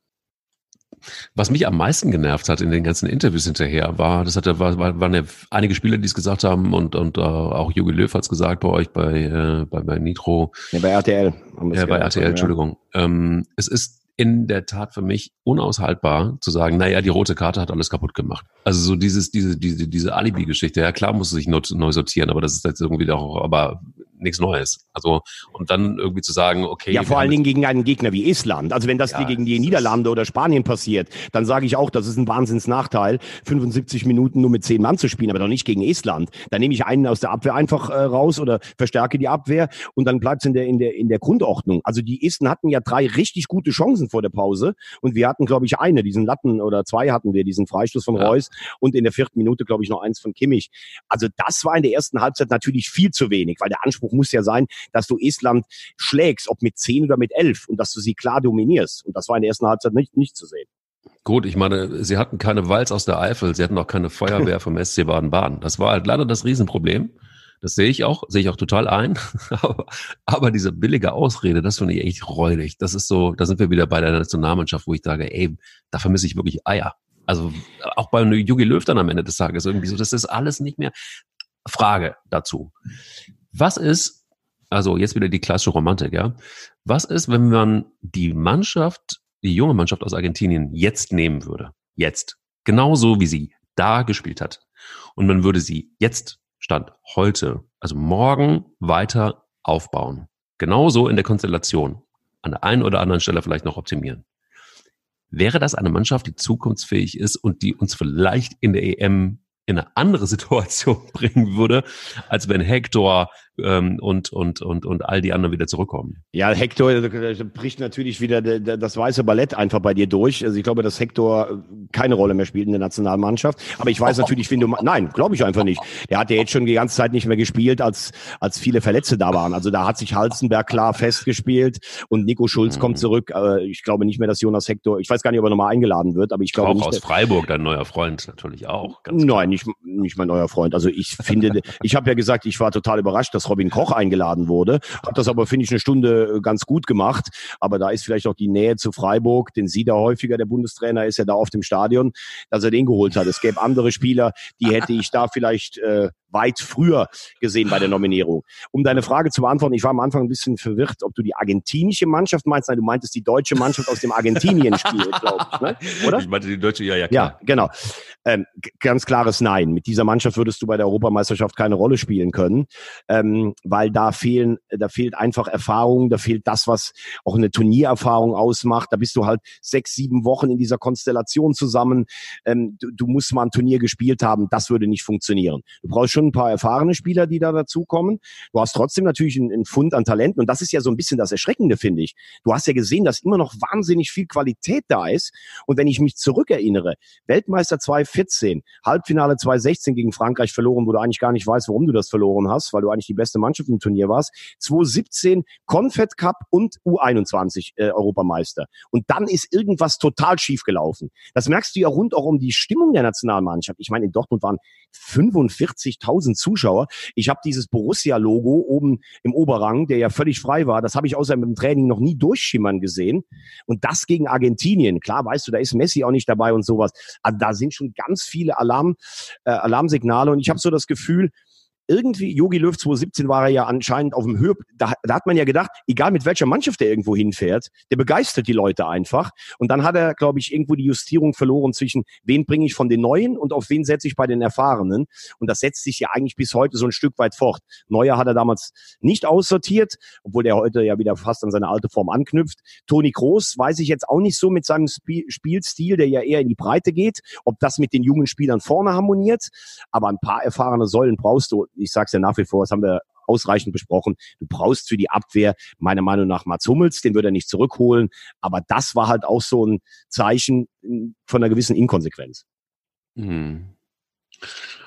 Was mich am meisten genervt hat in den ganzen Interviews hinterher, war, das hatte, war, waren ja einige Spieler, die es gesagt haben und, und uh, auch Jogi Löw hat es gesagt bei euch bei, äh, bei, bei Nitro. Ja, bei RTL. Haben ja, bei RTL, ja. Entschuldigung. Ähm, es ist in der Tat für mich unaushaltbar zu sagen, naja, die rote Karte hat alles kaputt gemacht. Also so dieses, diese, diese, diese Alibi-Geschichte. Ja, klar muss es sich neu sortieren, aber das ist jetzt irgendwie auch, aber nichts Neues. Also, und dann irgendwie zu sagen, okay. Ja, vor allen Dingen gegen einen Gegner wie Island. Also wenn das ja, gegen die Niederlande oder Spanien passiert, dann sage ich auch, das ist ein Wahnsinnsnachteil, 75 Minuten nur mit zehn Mann zu spielen, aber doch nicht gegen Island. Dann nehme ich einen aus der Abwehr einfach äh, raus oder verstärke die Abwehr und dann bleibt es in der, in, der, in der Grundordnung. Also die Isten hatten ja drei richtig gute Chancen vor der Pause und wir hatten, glaube ich, eine, diesen Latten oder zwei hatten wir, diesen Freistoß von ja. Reus und in der vierten Minute, glaube ich, noch eins von Kimmich. Also das war in der ersten Halbzeit natürlich viel zu wenig, weil der Anspruch muss ja sein, dass du Estland schlägst, ob mit zehn oder mit elf und dass du sie klar dominierst. Und das war in der ersten Halbzeit nicht, nicht zu sehen. Gut, ich meine, sie hatten keine Walz aus der Eifel, sie hatten auch keine Feuerwehr vom SC Baden-Baden. Das war halt leider das Riesenproblem. Das sehe ich auch, sehe ich auch total ein. aber, aber diese billige Ausrede, das finde ich echt räudig. Das ist so, da sind wir wieder bei der Nationalmannschaft, wo ich sage, ey, da vermisse ich wirklich Eier. Also auch bei Jogi Löw dann am Ende des Tages irgendwie so, das ist alles nicht mehr. Frage dazu. Was ist, also jetzt wieder die klassische Romantik, ja? Was ist, wenn man die Mannschaft, die junge Mannschaft aus Argentinien jetzt nehmen würde? Jetzt. Genauso wie sie da gespielt hat. Und man würde sie jetzt, Stand heute, also morgen weiter aufbauen. Genauso in der Konstellation. An der einen oder anderen Stelle vielleicht noch optimieren. Wäre das eine Mannschaft, die zukunftsfähig ist und die uns vielleicht in der EM in eine andere Situation bringen würde, als wenn Hector ähm, und, und, und, und all die anderen wieder zurückkommen. Ja, Hector bricht natürlich wieder das weiße Ballett einfach bei dir durch. Also ich glaube, dass Hector keine Rolle mehr spielt in der Nationalmannschaft. Aber ich weiß natürlich, wenn du, nein, glaube ich einfach nicht. Der hat ja jetzt schon die ganze Zeit nicht mehr gespielt, als, als viele Verletzte da waren. Also da hat sich Halzenberg klar festgespielt und Nico Schulz mhm. kommt zurück. Ich glaube nicht mehr, dass Jonas Hector, ich weiß gar nicht, ob er nochmal eingeladen wird, aber ich glaube auch nicht. aus Freiburg, dein neuer Freund natürlich auch. nein, nicht, nicht mein neuer Freund. Also ich finde, ich habe ja gesagt, ich war total überrascht, dass Robin Koch eingeladen wurde. Hat das aber, finde ich, eine Stunde äh, ganz gut gemacht. Aber da ist vielleicht auch die Nähe zu Freiburg, den sieht er häufiger, der Bundestrainer ist ja da auf dem Stadion, dass er den geholt hat. Es gäbe andere Spieler, die hätte ich da vielleicht äh, weit früher gesehen bei der Nominierung. Um deine Frage zu beantworten, ich war am Anfang ein bisschen verwirrt, ob du die argentinische Mannschaft meinst. Nein, du meintest die deutsche Mannschaft aus dem Argentinien-Spiel, glaube ich, ne? oder? Ich meinte die deutsche, ja, ja, klar. Ja, genau. Ähm, ganz klares Nein. Mit dieser Mannschaft würdest du bei der Europameisterschaft keine Rolle spielen können, ähm, weil da fehlen, da fehlt einfach Erfahrung, da fehlt das, was auch eine Turniererfahrung ausmacht. Da bist du halt sechs, sieben Wochen in dieser Konstellation zusammen. Ähm, du, du musst mal ein Turnier gespielt haben. Das würde nicht funktionieren. Du brauchst schon ein paar erfahrene Spieler, die da dazukommen. Du hast trotzdem natürlich einen, einen Fund an Talenten und das ist ja so ein bisschen das Erschreckende, finde ich. Du hast ja gesehen, dass immer noch wahnsinnig viel Qualität da ist. Und wenn ich mich zurückerinnere, Weltmeister 2014, Halbfinale 2016 gegen Frankreich verloren, wo du eigentlich gar nicht weißt, warum du das verloren hast, weil du eigentlich die beste Mannschaft im Turnier warst. 2017 Confed Cup und U21 äh, Europameister. Und dann ist irgendwas total schief gelaufen. Das merkst du ja rund auch um die Stimmung der Nationalmannschaft. Ich meine, in Dortmund waren 45.000 Zuschauer. Ich habe dieses Borussia-Logo oben im Oberrang, der ja völlig frei war, das habe ich außer dem Training noch nie durchschimmern gesehen. Und das gegen Argentinien. Klar, weißt du, da ist Messi auch nicht dabei und sowas. Also da sind schon ganz viele Alarm, äh, Alarmsignale. Und ich habe so das Gefühl, irgendwie, Yogi Löw 2017 war er ja anscheinend auf dem Höhe, da, da hat man ja gedacht, egal mit welcher Mannschaft er irgendwo hinfährt, der begeistert die Leute einfach. Und dann hat er, glaube ich, irgendwo die Justierung verloren zwischen, wen bringe ich von den Neuen und auf wen setze ich bei den Erfahrenen. Und das setzt sich ja eigentlich bis heute so ein Stück weit fort. Neuer hat er damals nicht aussortiert, obwohl der heute ja wieder fast an seine alte Form anknüpft. Toni Kroos weiß ich jetzt auch nicht so mit seinem Sp Spielstil, der ja eher in die Breite geht, ob das mit den jungen Spielern vorne harmoniert. Aber ein paar erfahrene Säulen brauchst du ich sage es ja nach wie vor, das haben wir ausreichend besprochen. Du brauchst für die Abwehr meiner Meinung nach Mats Hummels, den würde er nicht zurückholen. Aber das war halt auch so ein Zeichen von einer gewissen Inkonsequenz. Hm.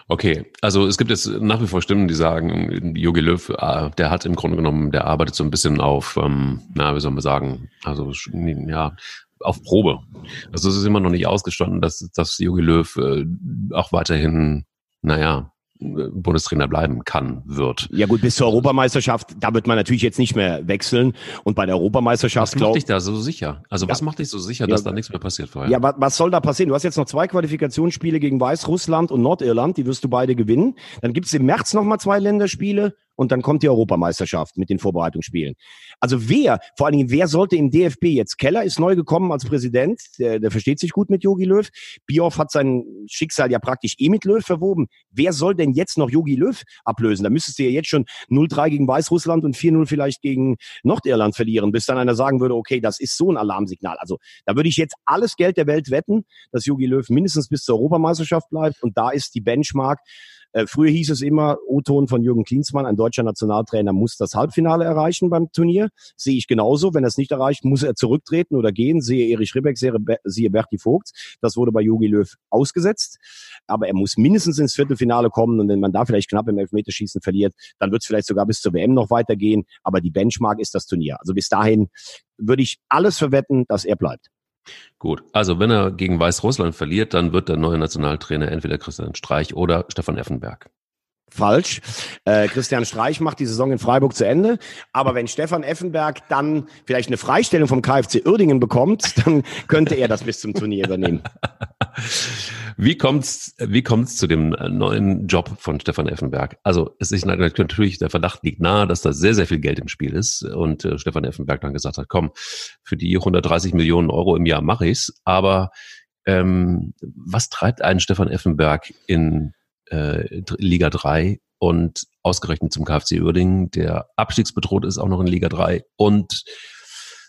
Okay, also es gibt jetzt nach wie vor Stimmen, die sagen, Jogi Löw, äh, der hat im Grunde genommen, der arbeitet so ein bisschen auf, ähm, na, wie soll man sagen, also ja, auf Probe. Also es ist immer noch nicht ausgestanden, dass, dass Jogi Löw äh, auch weiterhin, naja, Bundestrainer bleiben kann, wird. Ja gut, bis zur Europameisterschaft, da wird man natürlich jetzt nicht mehr wechseln. Und bei der Europameisterschaft, Was macht dich da so sicher? Also ja. was macht dich so sicher, dass ja. da nichts mehr passiert vorher? Ja, was, was soll da passieren? Du hast jetzt noch zwei Qualifikationsspiele gegen Weißrussland und Nordirland, die wirst du beide gewinnen. Dann gibt es im März nochmal zwei Länderspiele und dann kommt die Europameisterschaft mit den Vorbereitungsspielen. Also wer, vor allen Dingen, wer sollte im DFB jetzt? Keller ist neu gekommen als Präsident, der, der versteht sich gut mit Jogi Löw. Bioff hat sein Schicksal ja praktisch eh mit Löw verwoben. Wer soll denn jetzt noch Jogi Löw ablösen? Da müsstest du ja jetzt schon 0-3 gegen Weißrussland und 4-0 vielleicht gegen Nordirland verlieren, bis dann einer sagen würde, okay, das ist so ein Alarmsignal. Also da würde ich jetzt alles Geld der Welt wetten, dass Jogi Löw mindestens bis zur Europameisterschaft bleibt und da ist die Benchmark früher hieß es immer, O-Ton von Jürgen Klinsmann, ein deutscher Nationaltrainer muss das Halbfinale erreichen beim Turnier. Sehe ich genauso. Wenn er es nicht erreicht, muss er zurücktreten oder gehen. Sehe Erich Ribbeck, siehe Berti Vogt. Das wurde bei Jogi Löw ausgesetzt. Aber er muss mindestens ins Viertelfinale kommen. Und wenn man da vielleicht knapp im Elfmeterschießen verliert, dann wird es vielleicht sogar bis zur WM noch weitergehen. Aber die Benchmark ist das Turnier. Also bis dahin würde ich alles verwetten, dass er bleibt. Gut, also wenn er gegen Weißrussland verliert, dann wird der neue Nationaltrainer entweder Christian Streich oder Stefan Effenberg. Falsch. Äh, Christian Streich macht die Saison in Freiburg zu Ende. Aber wenn Stefan Effenberg dann vielleicht eine Freistellung vom KfC Uerdingen bekommt, dann könnte er das bis zum Turnier übernehmen. Wie kommt's, wie kommt's zu dem neuen Job von Stefan Effenberg? Also es ist natürlich, der Verdacht liegt nahe, dass da sehr, sehr viel Geld im Spiel ist und äh, Stefan Effenberg dann gesagt hat, komm, für die 130 Millionen Euro im Jahr mache ich's. Aber ähm, was treibt einen Stefan Effenberg in äh, Liga 3 und ausgerechnet zum KfC Uerdingen, der abstiegsbedroht ist, auch noch in Liga 3 und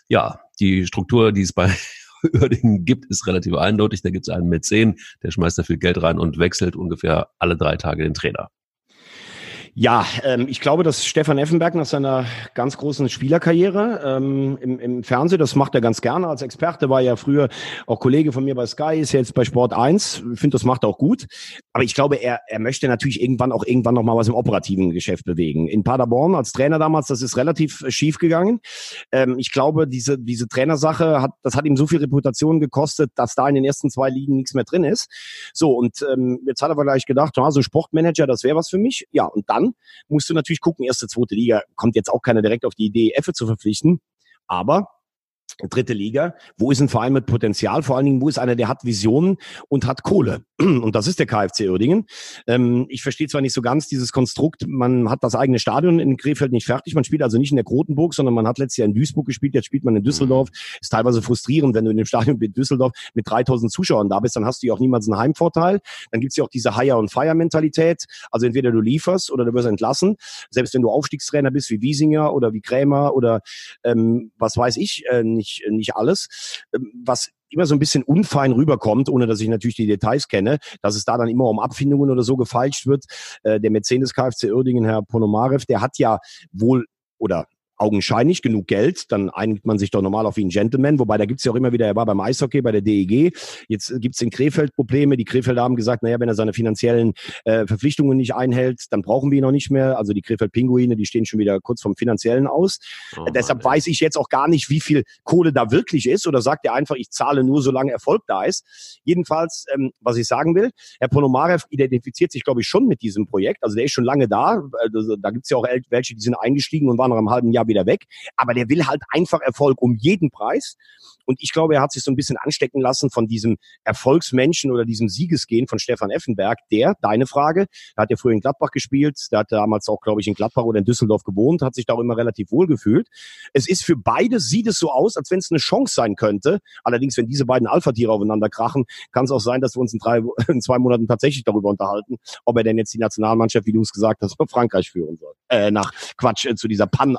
ja, die Struktur, die es bei Uerdingen gibt, ist relativ eindeutig. Da gibt es einen mit zehn, der schmeißt da viel Geld rein und wechselt ungefähr alle drei Tage den Trainer. Ja, ähm, ich glaube, dass Stefan Effenberg nach seiner ganz großen Spielerkarriere ähm, im, im Fernsehen, das macht er ganz gerne als Experte, war ja früher auch Kollege von mir bei Sky, ist jetzt bei Sport 1, finde, das macht er auch gut. Aber ich glaube, er, er möchte natürlich irgendwann auch irgendwann noch mal was im operativen Geschäft bewegen. In Paderborn als Trainer damals, das ist relativ schief gegangen. Ähm, ich glaube, diese, diese Trainersache hat, das hat ihm so viel Reputation gekostet, dass da in den ersten zwei Ligen nichts mehr drin ist. So, und ähm, jetzt hat er vielleicht gedacht, ja, so Sportmanager, das wäre was für mich. Ja, und dann musst du natürlich gucken, erste, zweite Liga kommt jetzt auch keiner direkt auf die Idee, Effe zu verpflichten. Aber dritte Liga. Wo ist ein Verein mit Potenzial? Vor allen Dingen, wo ist einer, der hat Visionen und hat Kohle? Und das ist der KfC Uerdingen. Ähm, ich verstehe zwar nicht so ganz dieses Konstrukt, man hat das eigene Stadion in Krefeld nicht fertig, man spielt also nicht in der Krotenburg, sondern man hat letztes Jahr in Duisburg gespielt, jetzt spielt man in Düsseldorf. Mhm. Ist teilweise frustrierend, wenn du in dem Stadion mit Düsseldorf mit 3000 Zuschauern da bist, dann hast du ja auch niemals einen Heimvorteil. Dann gibt's ja auch diese Hire- und Fire-Mentalität. Also entweder du lieferst oder du wirst entlassen. Selbst wenn du Aufstiegstrainer bist wie Wiesinger oder wie Krämer oder ähm, was weiß ich, äh, nicht nicht, nicht alles. Ähm, was immer so ein bisschen unfein rüberkommt, ohne dass ich natürlich die Details kenne, dass es da dann immer um Abfindungen oder so gefeilscht wird. Äh, der Mercedes KfC Uerdingen, Herr Ponomarev, der hat ja wohl oder augenscheinlich genug Geld, dann einigt man sich doch normal auf wie ein Gentleman, wobei da gibt's ja auch immer wieder, er war beim Eishockey, bei der DEG, jetzt gibt's in Krefeld Probleme, die Krefelder haben gesagt, naja, wenn er seine finanziellen äh, Verpflichtungen nicht einhält, dann brauchen wir ihn noch nicht mehr, also die Krefeld Pinguine, die stehen schon wieder kurz vom finanziellen aus. Oh, äh, Deshalb weiß ich jetzt auch gar nicht, wie viel Kohle da wirklich ist. Oder sagt er einfach, ich zahle nur, solange Erfolg da ist. Jedenfalls, ähm, was ich sagen will, Herr Ponomarev identifiziert sich, glaube ich, schon mit diesem Projekt, also der ist schon lange da, also, da gibt's ja auch welche, die sind eingestiegen und waren nach einem halben Jahr wieder weg. Aber der will halt einfach Erfolg um jeden Preis. Und ich glaube, er hat sich so ein bisschen anstecken lassen von diesem Erfolgsmenschen oder diesem Siegesgehen von Stefan Effenberg, der, deine Frage, der hat ja früher in Gladbach gespielt, der hat damals auch, glaube ich, in Gladbach oder in Düsseldorf gewohnt, hat sich da auch immer relativ wohl gefühlt. Es ist für beide, sieht es so aus, als wenn es eine Chance sein könnte. Allerdings, wenn diese beiden Alpha-Tiere aufeinander krachen, kann es auch sein, dass wir uns in, drei, in zwei Monaten tatsächlich darüber unterhalten, ob er denn jetzt die Nationalmannschaft, wie du es gesagt hast, nach Frankreich führen soll. Äh, nach Quatsch, äh, zu dieser Pan,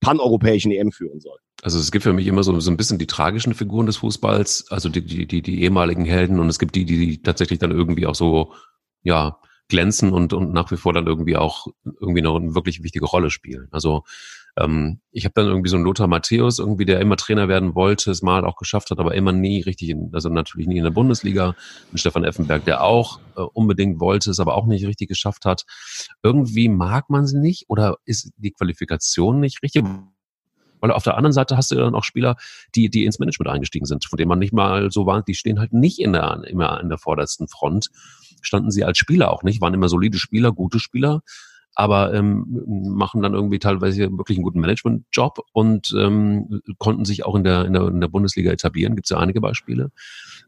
paneuropäischen EM führen soll. Also es gibt für mich immer so, so ein bisschen die tragischen Figuren des Fußballs, also die, die, die, die ehemaligen Helden und es gibt die, die, tatsächlich dann irgendwie auch so, ja, glänzen und, und nach wie vor dann irgendwie auch irgendwie noch eine wirklich wichtige Rolle spielen. Also ähm, ich habe dann irgendwie so einen Lothar Matthäus, irgendwie, der immer Trainer werden wollte, es mal auch geschafft hat, aber immer nie richtig, in, also natürlich nie in der Bundesliga. Und Stefan Effenberg, der auch äh, unbedingt wollte, es aber auch nicht richtig geschafft hat. Irgendwie mag man sie nicht oder ist die Qualifikation nicht richtig? Weil auf der anderen Seite hast du dann auch Spieler, die, die ins Management eingestiegen sind, von denen man nicht mal so war, die stehen halt nicht in der, immer in der vordersten Front. Standen sie als Spieler auch nicht, waren immer solide Spieler, gute Spieler, aber ähm, machen dann irgendwie teilweise wirklich einen guten Management-Job und ähm, konnten sich auch in der, in der, in der Bundesliga etablieren. Gibt es ja einige Beispiele.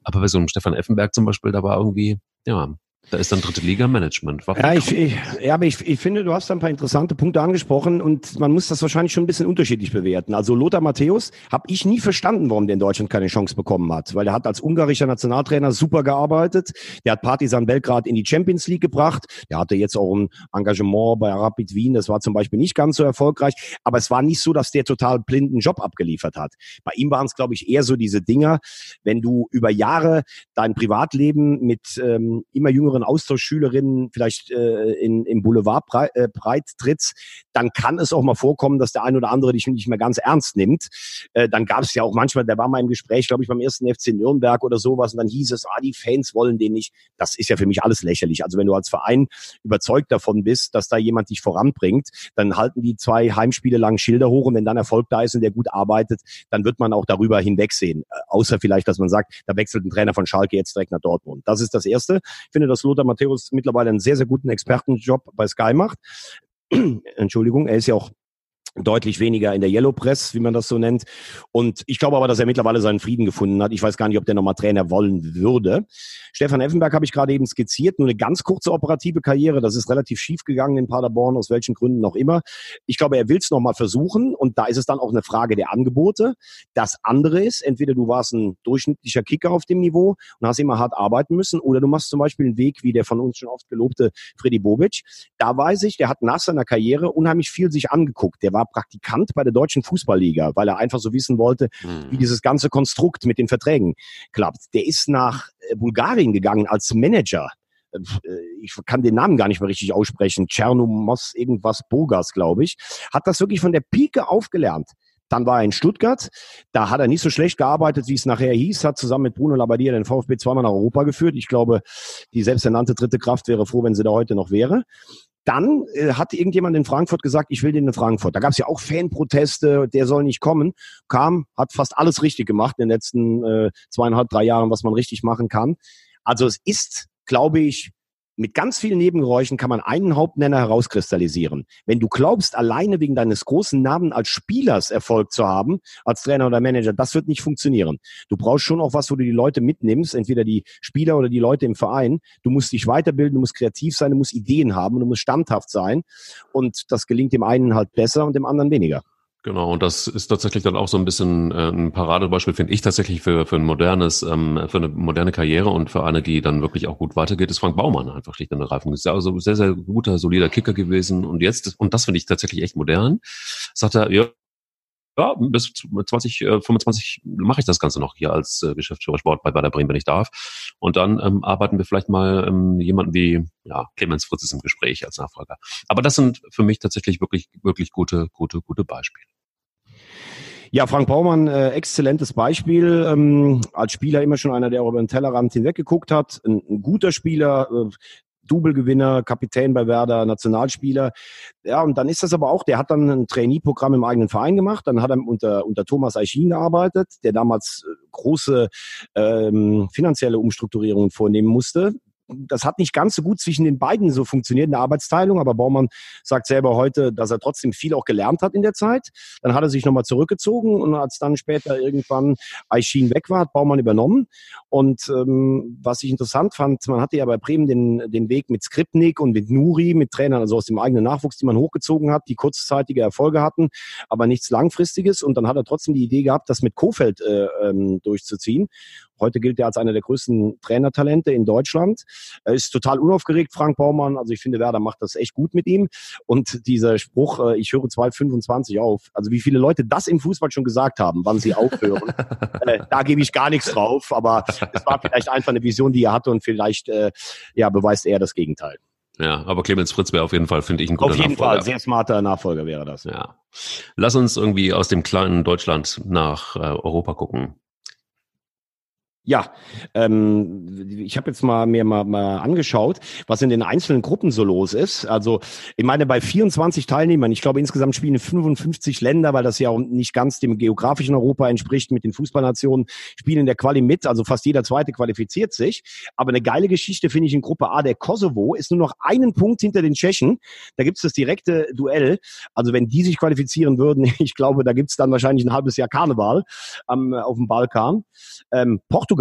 Aber bei so einem Stefan Effenberg zum Beispiel, da war irgendwie, ja, da ist dann dritte Liga Management. Warum ja, ich, ich, ja, aber ich, ich finde, du hast ein paar interessante Punkte angesprochen und man muss das wahrscheinlich schon ein bisschen unterschiedlich bewerten. Also Lothar Matthäus habe ich nie verstanden, warum der in Deutschland keine Chance bekommen hat, weil er hat als ungarischer Nationaltrainer super gearbeitet. Der hat Partizan Belgrad in die Champions League gebracht. Der hatte jetzt auch ein Engagement bei Rapid Wien. Das war zum Beispiel nicht ganz so erfolgreich, aber es war nicht so, dass der total blinden Job abgeliefert hat. Bei ihm waren es, glaube ich, eher so diese Dinger, wenn du über Jahre dein Privatleben mit ähm, immer jüngeren jüngeren Austauschschülerinnen vielleicht äh, in, im Boulevard breit, äh, breit trittst, dann kann es auch mal vorkommen, dass der ein oder andere dich nicht mehr ganz ernst nimmt. Äh, dann gab es ja auch manchmal, der war mal im Gespräch, glaube ich, beim ersten FC Nürnberg oder sowas, und dann hieß es, ah, die Fans wollen den nicht. Das ist ja für mich alles lächerlich. Also wenn du als Verein überzeugt davon bist, dass da jemand dich voranbringt, dann halten die zwei Heimspiele lang Schilder hoch und wenn dann Erfolg da ist und der gut arbeitet, dann wird man auch darüber hinwegsehen. Äh, außer vielleicht, dass man sagt, da wechselt ein Trainer von Schalke jetzt direkt nach Dortmund. Das ist das Erste. Ich finde, dass Lothar Matthäus mittlerweile einen sehr, sehr guten Expertenjob bei Sky macht. Entschuldigung, er ist ja auch deutlich weniger in der Yellow Press, wie man das so nennt. Und ich glaube aber, dass er mittlerweile seinen Frieden gefunden hat. Ich weiß gar nicht, ob der nochmal Trainer wollen würde. Stefan Effenberg habe ich gerade eben skizziert. Nur eine ganz kurze operative Karriere. Das ist relativ schief gegangen in Paderborn, aus welchen Gründen auch immer. Ich glaube, er will es nochmal versuchen. Und da ist es dann auch eine Frage der Angebote. Das andere ist, entweder du warst ein durchschnittlicher Kicker auf dem Niveau und hast immer hart arbeiten müssen, oder du machst zum Beispiel einen Weg wie der von uns schon oft gelobte Freddy Bobic. Da weiß ich, der hat nach seiner Karriere unheimlich viel sich angeguckt. Der war Praktikant bei der Deutschen Fußballliga, weil er einfach so wissen wollte, mhm. wie dieses ganze Konstrukt mit den Verträgen klappt. Der ist nach äh, Bulgarien gegangen als Manager äh, ich kann den Namen gar nicht mehr richtig aussprechen, Tschernomos irgendwas Burgas, glaube ich, hat das wirklich von der Pike aufgelernt. Dann war er in Stuttgart, da hat er nicht so schlecht gearbeitet, wie es nachher hieß, hat zusammen mit Bruno Labbadia den VfB zweimal nach Europa geführt. Ich glaube, die selbsternannte dritte Kraft wäre froh, wenn sie da heute noch wäre dann äh, hat irgendjemand in Frankfurt gesagt, ich will den in Frankfurt. Da gab es ja auch Fanproteste, der soll nicht kommen. Kam, hat fast alles richtig gemacht in den letzten äh, zweieinhalb, drei Jahren, was man richtig machen kann. Also es ist, glaube ich, mit ganz vielen Nebengeräuschen kann man einen Hauptnenner herauskristallisieren. Wenn du glaubst, alleine wegen deines großen Namen als Spielers Erfolg zu haben, als Trainer oder Manager, das wird nicht funktionieren. Du brauchst schon auch was, wo du die Leute mitnimmst, entweder die Spieler oder die Leute im Verein. Du musst dich weiterbilden, du musst kreativ sein, du musst Ideen haben, du musst standhaft sein. Und das gelingt dem einen halt besser und dem anderen weniger. Genau, und das ist tatsächlich dann auch so ein bisschen äh, ein Paradebeispiel, finde ich tatsächlich für, für ein modernes, ähm, für eine moderne Karriere und für eine, die dann wirklich auch gut weitergeht, ist Frank Baumann einfach schlicht und ergreifend. Ist ja also sehr, sehr guter, solider Kicker gewesen. Und jetzt, und das finde ich tatsächlich echt modern, sagt er, ja, ja, bis 20, äh, 25 mache ich das Ganze noch hier als äh, Geschäftsführer Sport bei Werder Bremen, wenn ich darf. Und dann ähm, arbeiten wir vielleicht mal ähm, jemanden wie ja, Clemens Fritz ist im Gespräch als Nachfolger. Aber das sind für mich tatsächlich wirklich, wirklich gute, gute, gute Beispiele. Ja, Frank Baumann, äh, exzellentes Beispiel. Ähm, als Spieler immer schon einer, der über den Tellerrand hinweggeguckt hat. Ein, ein guter Spieler, äh, Double-Gewinner, Kapitän bei Werder, Nationalspieler. Ja, und dann ist das aber auch, der hat dann ein Trainee-Programm im eigenen Verein gemacht, dann hat er unter, unter Thomas Eichin gearbeitet, der damals äh, große ähm, finanzielle Umstrukturierungen vornehmen musste das hat nicht ganz so gut zwischen den beiden so funktioniert in der Arbeitsteilung, aber Baumann sagt selber heute, dass er trotzdem viel auch gelernt hat in der Zeit. Dann hat er sich nochmal zurückgezogen und als dann später irgendwann Aishin weg war, hat Baumann übernommen. Und ähm, was ich interessant fand, man hatte ja bei Bremen den, den Weg mit Skripnik und mit Nuri, mit Trainern, also aus dem eigenen Nachwuchs, die man hochgezogen hat, die kurzzeitige Erfolge hatten, aber nichts Langfristiges. Und dann hat er trotzdem die Idee gehabt, das mit Kofeld äh, ähm, durchzuziehen. Heute gilt er als einer der größten Trainertalente in Deutschland. Er ist total unaufgeregt, Frank Baumann. Also ich finde, Werder macht das echt gut mit ihm. Und dieser Spruch, äh, ich höre 2,25 auf. Also wie viele Leute das im Fußball schon gesagt haben, wann sie aufhören. äh, da gebe ich gar nichts drauf. Aber es war vielleicht einfach eine Vision, die er hatte und vielleicht äh, ja, beweist er das Gegenteil. Ja, aber Clemens Fritz wäre auf jeden Fall, finde ich, ein guter Nachfolger. Auf jeden Nachfolger. Fall, sehr smarter Nachfolger wäre das. Ja. Lass uns irgendwie aus dem kleinen Deutschland nach äh, Europa gucken. Ja, ähm, ich habe jetzt mal mir mal, mal angeschaut, was in den einzelnen Gruppen so los ist. Also ich meine, bei 24 Teilnehmern, ich glaube insgesamt spielen 55 Länder, weil das ja auch nicht ganz dem geografischen Europa entspricht mit den Fußballnationen, spielen in der Quali mit. Also fast jeder Zweite qualifiziert sich. Aber eine geile Geschichte finde ich in Gruppe A. Der Kosovo ist nur noch einen Punkt hinter den Tschechen. Da gibt es das direkte Duell. Also wenn die sich qualifizieren würden, ich glaube, da gibt es dann wahrscheinlich ein halbes Jahr Karneval ähm, auf dem Balkan. Ähm, Portugal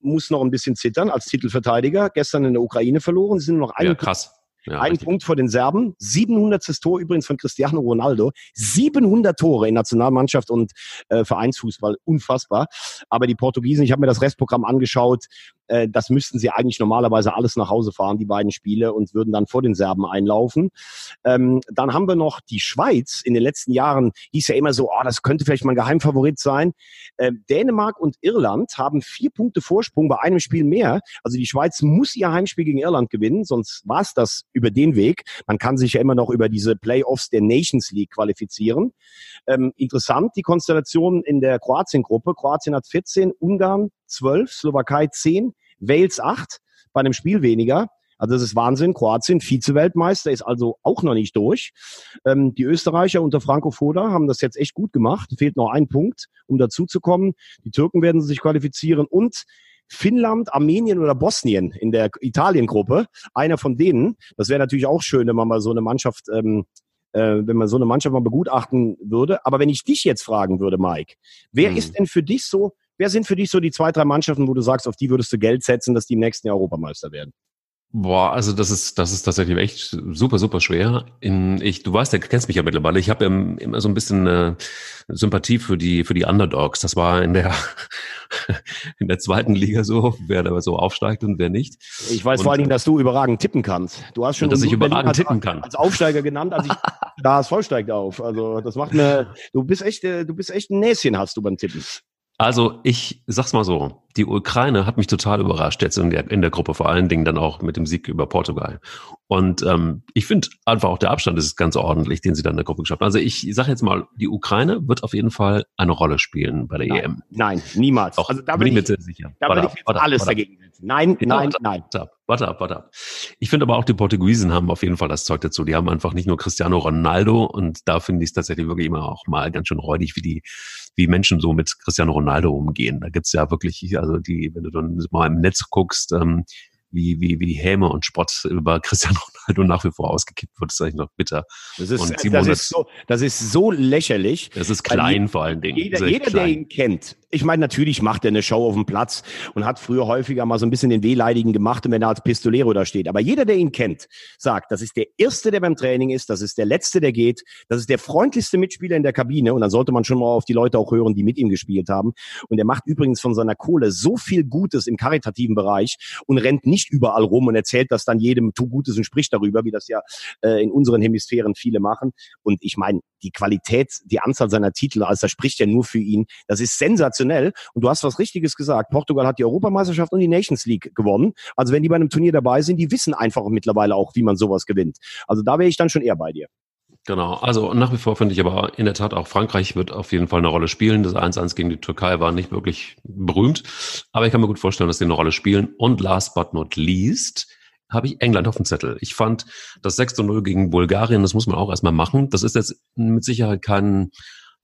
muss noch ein bisschen zittern als Titelverteidiger. Gestern in der Ukraine verloren. Sie sind noch einen, ja, krass. Ja, ein Punkt vor den Serben. 700. Tor übrigens von Cristiano Ronaldo. 700 Tore in Nationalmannschaft und äh, Vereinsfußball. Unfassbar. Aber die Portugiesen, ich habe mir das Restprogramm angeschaut. Äh, das müssten sie eigentlich normalerweise alles nach Hause fahren, die beiden Spiele, und würden dann vor den Serben einlaufen. Ähm, dann haben wir noch die Schweiz. In den letzten Jahren hieß ja immer so, oh, das könnte vielleicht mal ein Geheimfavorit sein. Äh, Dänemark und Irland haben vier Punkte Vorsprung bei einem Spiel mehr. Also die Schweiz muss ihr Heimspiel gegen Irland gewinnen, sonst war es das über den Weg. Man kann sich ja immer noch über diese Playoffs der Nations League qualifizieren. Ähm, interessant, die Konstellation in der Kroatien-Gruppe. Kroatien hat 14, Ungarn 12, Slowakei 10, Wales 8, bei einem Spiel weniger. Also das ist Wahnsinn. Kroatien, Vize-Weltmeister, ist also auch noch nicht durch. Ähm, die Österreicher unter Franco Foda haben das jetzt echt gut gemacht. Fehlt noch ein Punkt, um dazuzukommen. Die Türken werden sich qualifizieren und Finnland, Armenien oder Bosnien in der Italien-Gruppe. Einer von denen. Das wäre natürlich auch schön, wenn man mal so eine Mannschaft, ähm, äh, wenn man so eine Mannschaft mal begutachten würde. Aber wenn ich dich jetzt fragen würde, Mike, wer hm. ist denn für dich so, wer sind für dich so die zwei, drei Mannschaften, wo du sagst, auf die würdest du Geld setzen, dass die im nächsten Jahr Europameister werden? Boah, also das ist das ist tatsächlich echt super super schwer. In, ich, du weißt, ja, kennst mich ja mittlerweile. Ich habe ja immer so ein bisschen äh, Sympathie für die für die Underdogs. Das war in der in der zweiten Liga so, wer da so aufsteigt und wer nicht. Ich weiß und, vor allen Dingen, dass du überragend tippen kannst. Du hast schon dass ich überragend als, tippen kann. als Aufsteiger genannt, als ich da HSV steigt auf. Also das macht mir. Du bist echt äh, du bist echt ein Näschen hast du beim Tippen. Also ich sag's mal so, die Ukraine hat mich total überrascht jetzt in der, in der Gruppe, vor allen Dingen dann auch mit dem Sieg über Portugal. Und ähm, ich finde einfach auch der Abstand ist ganz ordentlich, den sie dann in der Gruppe geschafft haben. Also ich sage jetzt mal, die Ukraine wird auf jeden Fall eine Rolle spielen bei der nein, EM. Nein, niemals. Auch, also da bin ich mir sehr sicher. Da bin ich ab, alles dagegen setzen. Nein, genau, nein, nein. Warte ab, warte ab. Ich finde aber auch die Portugiesen haben auf jeden Fall das Zeug dazu. Die haben einfach nicht nur Cristiano Ronaldo und da finde ich es tatsächlich wirklich immer auch mal ganz schön räudig, wie die, wie Menschen so mit Cristiano Ronaldo umgehen. Da gibt's ja wirklich, also die, wenn du dann mal im Netz guckst, ähm, wie, wie, wie Häme und Spott über Cristiano Ronaldo nach wie vor ausgekippt wird, ist eigentlich noch bitter. Das ist, das ist, so, das ist so lächerlich. Das ist klein vor allen Dingen. Jeder, jeder der ihn kennt, ich meine, natürlich macht er eine Show auf dem Platz und hat früher häufiger mal so ein bisschen den Wehleidigen gemacht, wenn er als Pistolero da steht. Aber jeder, der ihn kennt, sagt, das ist der Erste, der beim Training ist, das ist der Letzte, der geht, das ist der freundlichste Mitspieler in der Kabine und dann sollte man schon mal auf die Leute auch hören, die mit ihm gespielt haben. Und er macht übrigens von seiner Kohle so viel Gutes im karitativen Bereich und rennt nicht überall rum und erzählt das dann jedem tu Gutes und spricht darüber, wie das ja äh, in unseren Hemisphären viele machen. Und ich meine, die Qualität, die Anzahl seiner Titel, also das spricht ja nur für ihn. Das ist sensationell. Und du hast was Richtiges gesagt. Portugal hat die Europameisterschaft und die Nations League gewonnen. Also wenn die bei einem Turnier dabei sind, die wissen einfach mittlerweile auch, wie man sowas gewinnt. Also da wäre ich dann schon eher bei dir. Genau, also nach wie vor finde ich aber in der Tat auch Frankreich wird auf jeden Fall eine Rolle spielen. Das 1-1 gegen die Türkei war nicht wirklich berühmt, aber ich kann mir gut vorstellen, dass die eine Rolle spielen. Und last but not least, habe ich England auf dem Zettel. Ich fand das 6 0 gegen Bulgarien, das muss man auch erstmal machen. Das ist jetzt mit Sicherheit kein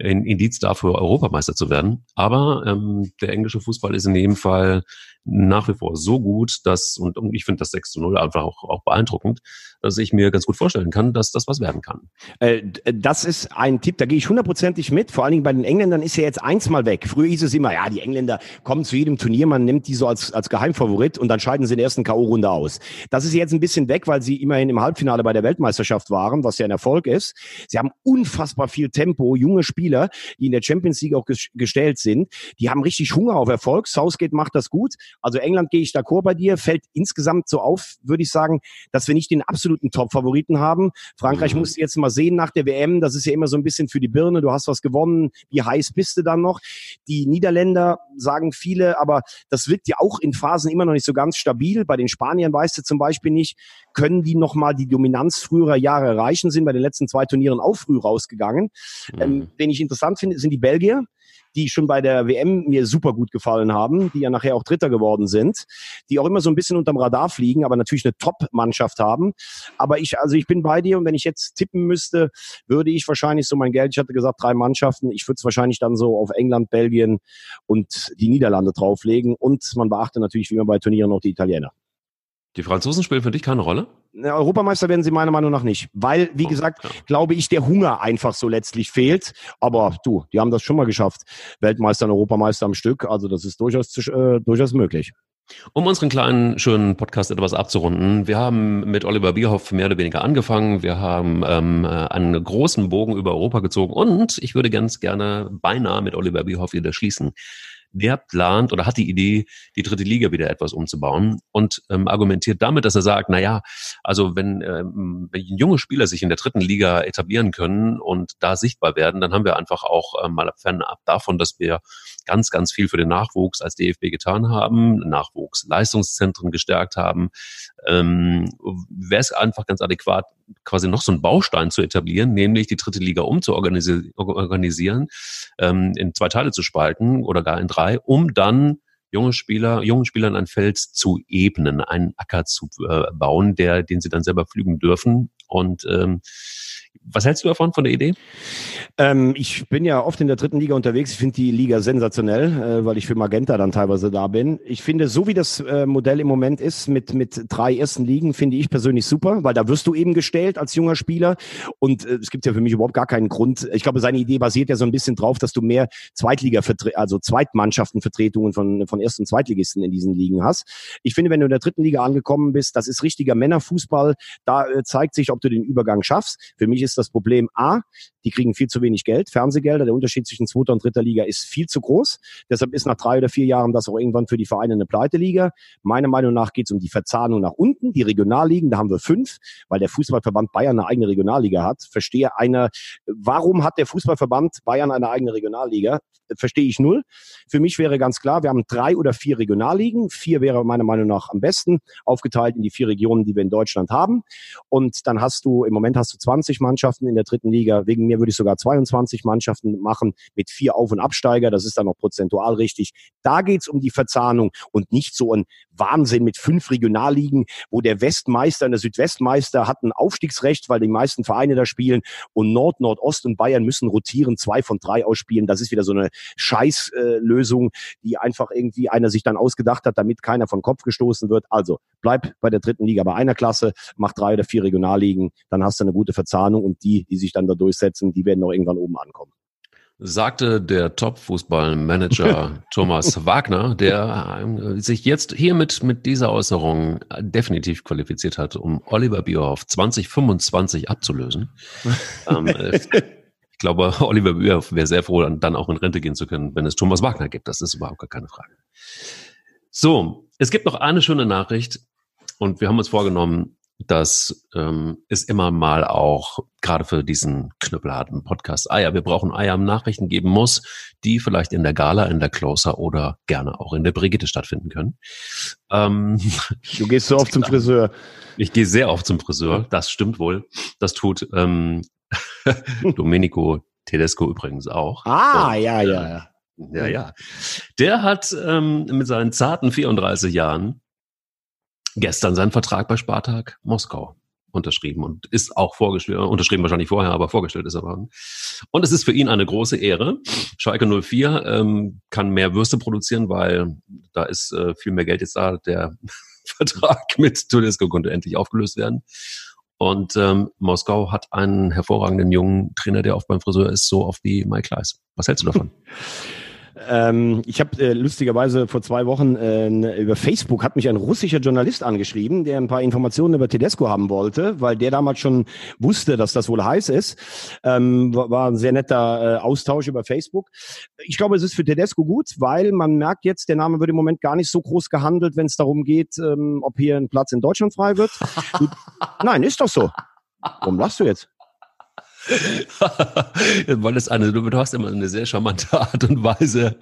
Indiz dafür, Europameister zu werden. Aber ähm, der englische Fußball ist in jedem Fall nach wie vor so gut, dass, und, ich finde das 6 zu 0 einfach auch, auch beeindruckend, dass ich mir ganz gut vorstellen kann, dass das was werden kann. Äh, das ist ein Tipp, da gehe ich hundertprozentig mit. Vor allen Dingen bei den Engländern ist ja jetzt eins mal weg. Früher hieß es immer, ja, die Engländer kommen zu jedem Turnier, man nimmt die so als, als Geheimfavorit und dann scheiden sie in der ersten K.O.-Runde aus. Das ist jetzt ein bisschen weg, weil sie immerhin im Halbfinale bei der Weltmeisterschaft waren, was ja ein Erfolg ist. Sie haben unfassbar viel Tempo, junge Spieler, die in der Champions League auch gestellt sind. Die haben richtig Hunger auf Erfolg. Southgate macht das gut. Also England gehe ich d'accord bei dir. Fällt insgesamt so auf, würde ich sagen, dass wir nicht den absoluten Top-Favoriten haben. Frankreich mhm. musst du jetzt mal sehen nach der WM. Das ist ja immer so ein bisschen für die Birne. Du hast was gewonnen. Wie heiß bist du dann noch? Die Niederländer sagen viele, aber das wirkt ja auch in Phasen immer noch nicht so ganz stabil. Bei den Spaniern weißt du zum Beispiel nicht, können die nochmal die Dominanz früherer Jahre erreichen, sind bei den letzten zwei Turnieren auch früh rausgegangen. Mhm. Ähm, den ich interessant finde, sind die Belgier die schon bei der WM mir super gut gefallen haben, die ja nachher auch Dritter geworden sind, die auch immer so ein bisschen unterm Radar fliegen, aber natürlich eine Top-Mannschaft haben. Aber ich, also ich bin bei dir und wenn ich jetzt tippen müsste, würde ich wahrscheinlich so mein Geld, ich hatte gesagt drei Mannschaften, ich würde es wahrscheinlich dann so auf England, Belgien und die Niederlande drauflegen und man beachte natürlich wie immer bei Turnieren auch die Italiener. Die Franzosen spielen für dich keine Rolle? Europameister werden sie meiner Meinung nach nicht, weil, wie oh, gesagt, ja. glaube ich, der Hunger einfach so letztlich fehlt. Aber du, die haben das schon mal geschafft. Weltmeister und Europameister am Stück. Also das ist durchaus, äh, durchaus möglich. Um unseren kleinen, schönen Podcast etwas abzurunden, wir haben mit Oliver Bierhoff mehr oder weniger angefangen. Wir haben ähm, einen großen Bogen über Europa gezogen und ich würde ganz gerne beinahe mit Oliver Bierhoff wieder schließen. Der plant oder hat die Idee, die dritte Liga wieder etwas umzubauen und ähm, argumentiert damit, dass er sagt, na ja, also wenn, ähm, wenn junge Spieler sich in der dritten Liga etablieren können und da sichtbar werden, dann haben wir einfach auch ähm, mal fernab davon, dass wir ganz, ganz viel für den Nachwuchs als DFB getan haben, Nachwuchsleistungszentren gestärkt haben, ähm, wäre es einfach ganz adäquat, quasi noch so einen Baustein zu etablieren, nämlich die dritte Liga umzuorganisieren, ähm, in zwei Teile zu spalten oder gar in drei, um dann junge Spieler, jungen Spielern ein Feld zu ebnen, einen Acker zu äh, bauen, der, den sie dann selber pflügen dürfen. Und ähm, was hältst du davon, von der Idee? Ähm, ich bin ja oft in der dritten Liga unterwegs. Ich finde die Liga sensationell, äh, weil ich für Magenta dann teilweise da bin. Ich finde, so wie das äh, Modell im Moment ist, mit, mit drei ersten Ligen, finde ich persönlich super, weil da wirst du eben gestellt als junger Spieler. Und äh, es gibt ja für mich überhaupt gar keinen Grund. Ich glaube, seine Idee basiert ja so ein bisschen drauf, dass du mehr Zweitliga, also Zweitmannschaftenvertretungen von, von Erst- und Zweitligisten in diesen Ligen hast. Ich finde, wenn du in der dritten Liga angekommen bist, das ist richtiger Männerfußball. Da äh, zeigt sich, ob du den Übergang schaffst. Für mich ist das Problem A, die kriegen viel zu wenig Geld, Fernsehgelder. Der Unterschied zwischen zweiter und dritter Liga ist viel zu groß. Deshalb ist nach drei oder vier Jahren das auch irgendwann für die Vereine eine Pleiteliga. Meiner Meinung nach geht es um die Verzahnung nach unten. Die Regionalligen, da haben wir fünf, weil der Fußballverband Bayern eine eigene Regionalliga hat. Verstehe einer, warum hat der Fußballverband Bayern eine eigene Regionalliga? Verstehe ich null. Für mich wäre ganz klar, wir haben drei oder vier Regionalligen. Vier wäre meiner Meinung nach am besten, aufgeteilt in die vier Regionen, die wir in Deutschland haben. Und dann hast du, im Moment hast du 20 Mannschaften in der dritten Liga. Wegen mir würde ich sogar 22 Mannschaften machen mit vier Auf- und Absteiger. Das ist dann noch prozentual richtig. Da geht's um die Verzahnung und nicht so ein Wahnsinn mit fünf Regionalligen, wo der Westmeister und der Südwestmeister hat ein Aufstiegsrecht, weil die meisten Vereine da spielen und Nord, Nordost und Bayern müssen rotieren, zwei von drei ausspielen. Das ist wieder so eine Scheißlösung, die einfach irgendwie einer sich dann ausgedacht hat, damit keiner von Kopf gestoßen wird. Also bleib bei der dritten Liga bei einer Klasse, mach drei oder vier Regionalligen, dann hast du eine gute Verzahnung und die, die sich dann da durchsetzen, die werden auch irgendwann oben ankommen sagte der Top-Fußballmanager Thomas Wagner, der äh, sich jetzt hiermit mit dieser Äußerung definitiv qualifiziert hat, um Oliver Bierhoff 2025 abzulösen. ähm, äh, ich glaube, Oliver Bierhoff wäre sehr froh, dann auch in Rente gehen zu können, wenn es Thomas Wagner gibt. Das ist überhaupt gar keine Frage. So, es gibt noch eine schöne Nachricht und wir haben uns vorgenommen, dass ähm, es immer mal auch gerade für diesen knüppelharten Podcast Eier, wir brauchen Eier im Nachrichten geben muss, die vielleicht in der Gala, in der Closer oder gerne auch in der Brigitte stattfinden können. Ähm, du gehst so oft zum Friseur. Ich gehe sehr oft zum Friseur, das stimmt wohl. Das tut ähm, Domenico Tedesco übrigens auch. Ah, Und, ja, ja, ja. Ja, ja. Der hat ähm, mit seinen zarten 34 Jahren gestern seinen Vertrag bei Spartak Moskau unterschrieben und ist auch vorgestellt, unterschrieben wahrscheinlich vorher, aber vorgestellt ist er worden. Und es ist für ihn eine große Ehre. Schalke 04 ähm, kann mehr Würste produzieren, weil da ist äh, viel mehr Geld jetzt da. Der Vertrag mit Tedesco konnte endlich aufgelöst werden. Und ähm, Moskau hat einen hervorragenden jungen Trainer, der oft beim Friseur ist, so oft wie Mike Kleiss. Was hältst du davon? Ähm, ich habe äh, lustigerweise vor zwei Wochen äh, über Facebook hat mich ein russischer Journalist angeschrieben, der ein paar Informationen über Tedesco haben wollte, weil der damals schon wusste, dass das wohl heiß ist. Ähm, war ein sehr netter äh, Austausch über Facebook. Ich glaube, es ist für Tedesco gut, weil man merkt jetzt, der Name wird im Moment gar nicht so groß gehandelt, wenn es darum geht, ähm, ob hier ein Platz in Deutschland frei wird. Nein, ist doch so. Warum lachst du jetzt? Weil es eine, du hast immer eine sehr charmante Art und Weise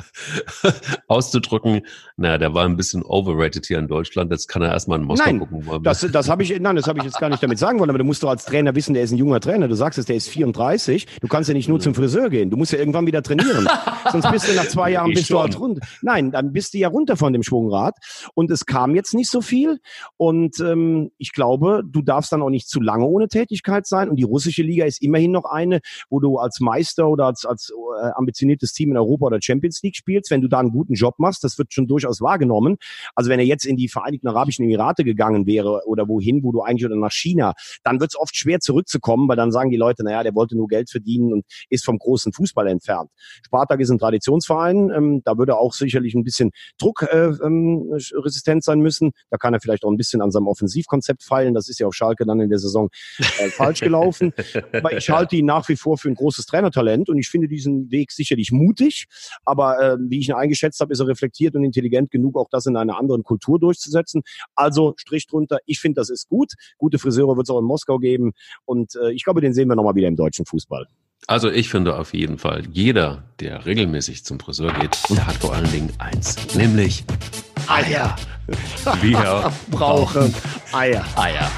auszudrücken. Naja, der war ein bisschen overrated hier in Deutschland. Jetzt kann er erstmal in Moskau nein, gucken. Das, das habe ich, nein, das habe ich jetzt gar nicht damit sagen wollen. Aber du musst doch als Trainer wissen, der ist ein junger Trainer. Du sagst es, der ist 34. Du kannst ja nicht nur zum Friseur gehen. Du musst ja irgendwann wieder trainieren. Sonst bist du nach zwei Jahren bist du halt runter. Nein, dann bist du ja runter von dem Schwungrad. Und es kam jetzt nicht so viel. Und ähm, ich glaube, du darfst dann auch nicht zu lange ohne Tätigkeit sein. Und die russische Liga ist immerhin noch eine, wo du als Meister oder als, als äh, ambitioniertes Team in Europa oder Champions League spielst. Wenn du da einen guten Job machst, das wird schon durchaus wahrgenommen. Also wenn er jetzt in die Vereinigten Arabischen Emirate gegangen wäre oder wohin, wo du eigentlich oder nach China, dann wird es oft schwer zurückzukommen, weil dann sagen die Leute, naja, der wollte nur Geld verdienen und ist vom großen Fußball entfernt. Spartak ist ein Traditionsverein, ähm, da würde auch sicherlich ein bisschen druckresistent äh, ähm, sein müssen. Da kann er vielleicht auch ein bisschen an seinem Offensivkonzept feilen. Das ist ja auf Schalke dann in der Saison äh, falsch gelaufen. Aber ich halte ihn nach wie vor für ein großes Trainertalent und ich finde diesen Weg sicherlich mutig, aber äh, wie ich ihn eingeschätzt habe, ist er reflektiert und intelligent genug, auch das in einer anderen Kultur durchzusetzen. Also Strich drunter, ich finde, das ist gut. Gute Friseure wird es auch in Moskau geben und äh, ich glaube, den sehen wir nochmal wieder im deutschen Fußball. Also ich finde auf jeden Fall, jeder, der regelmäßig zum Friseur geht, der hat vor allen Dingen eins, nämlich Eier. Wir brauchen Eier. Eier.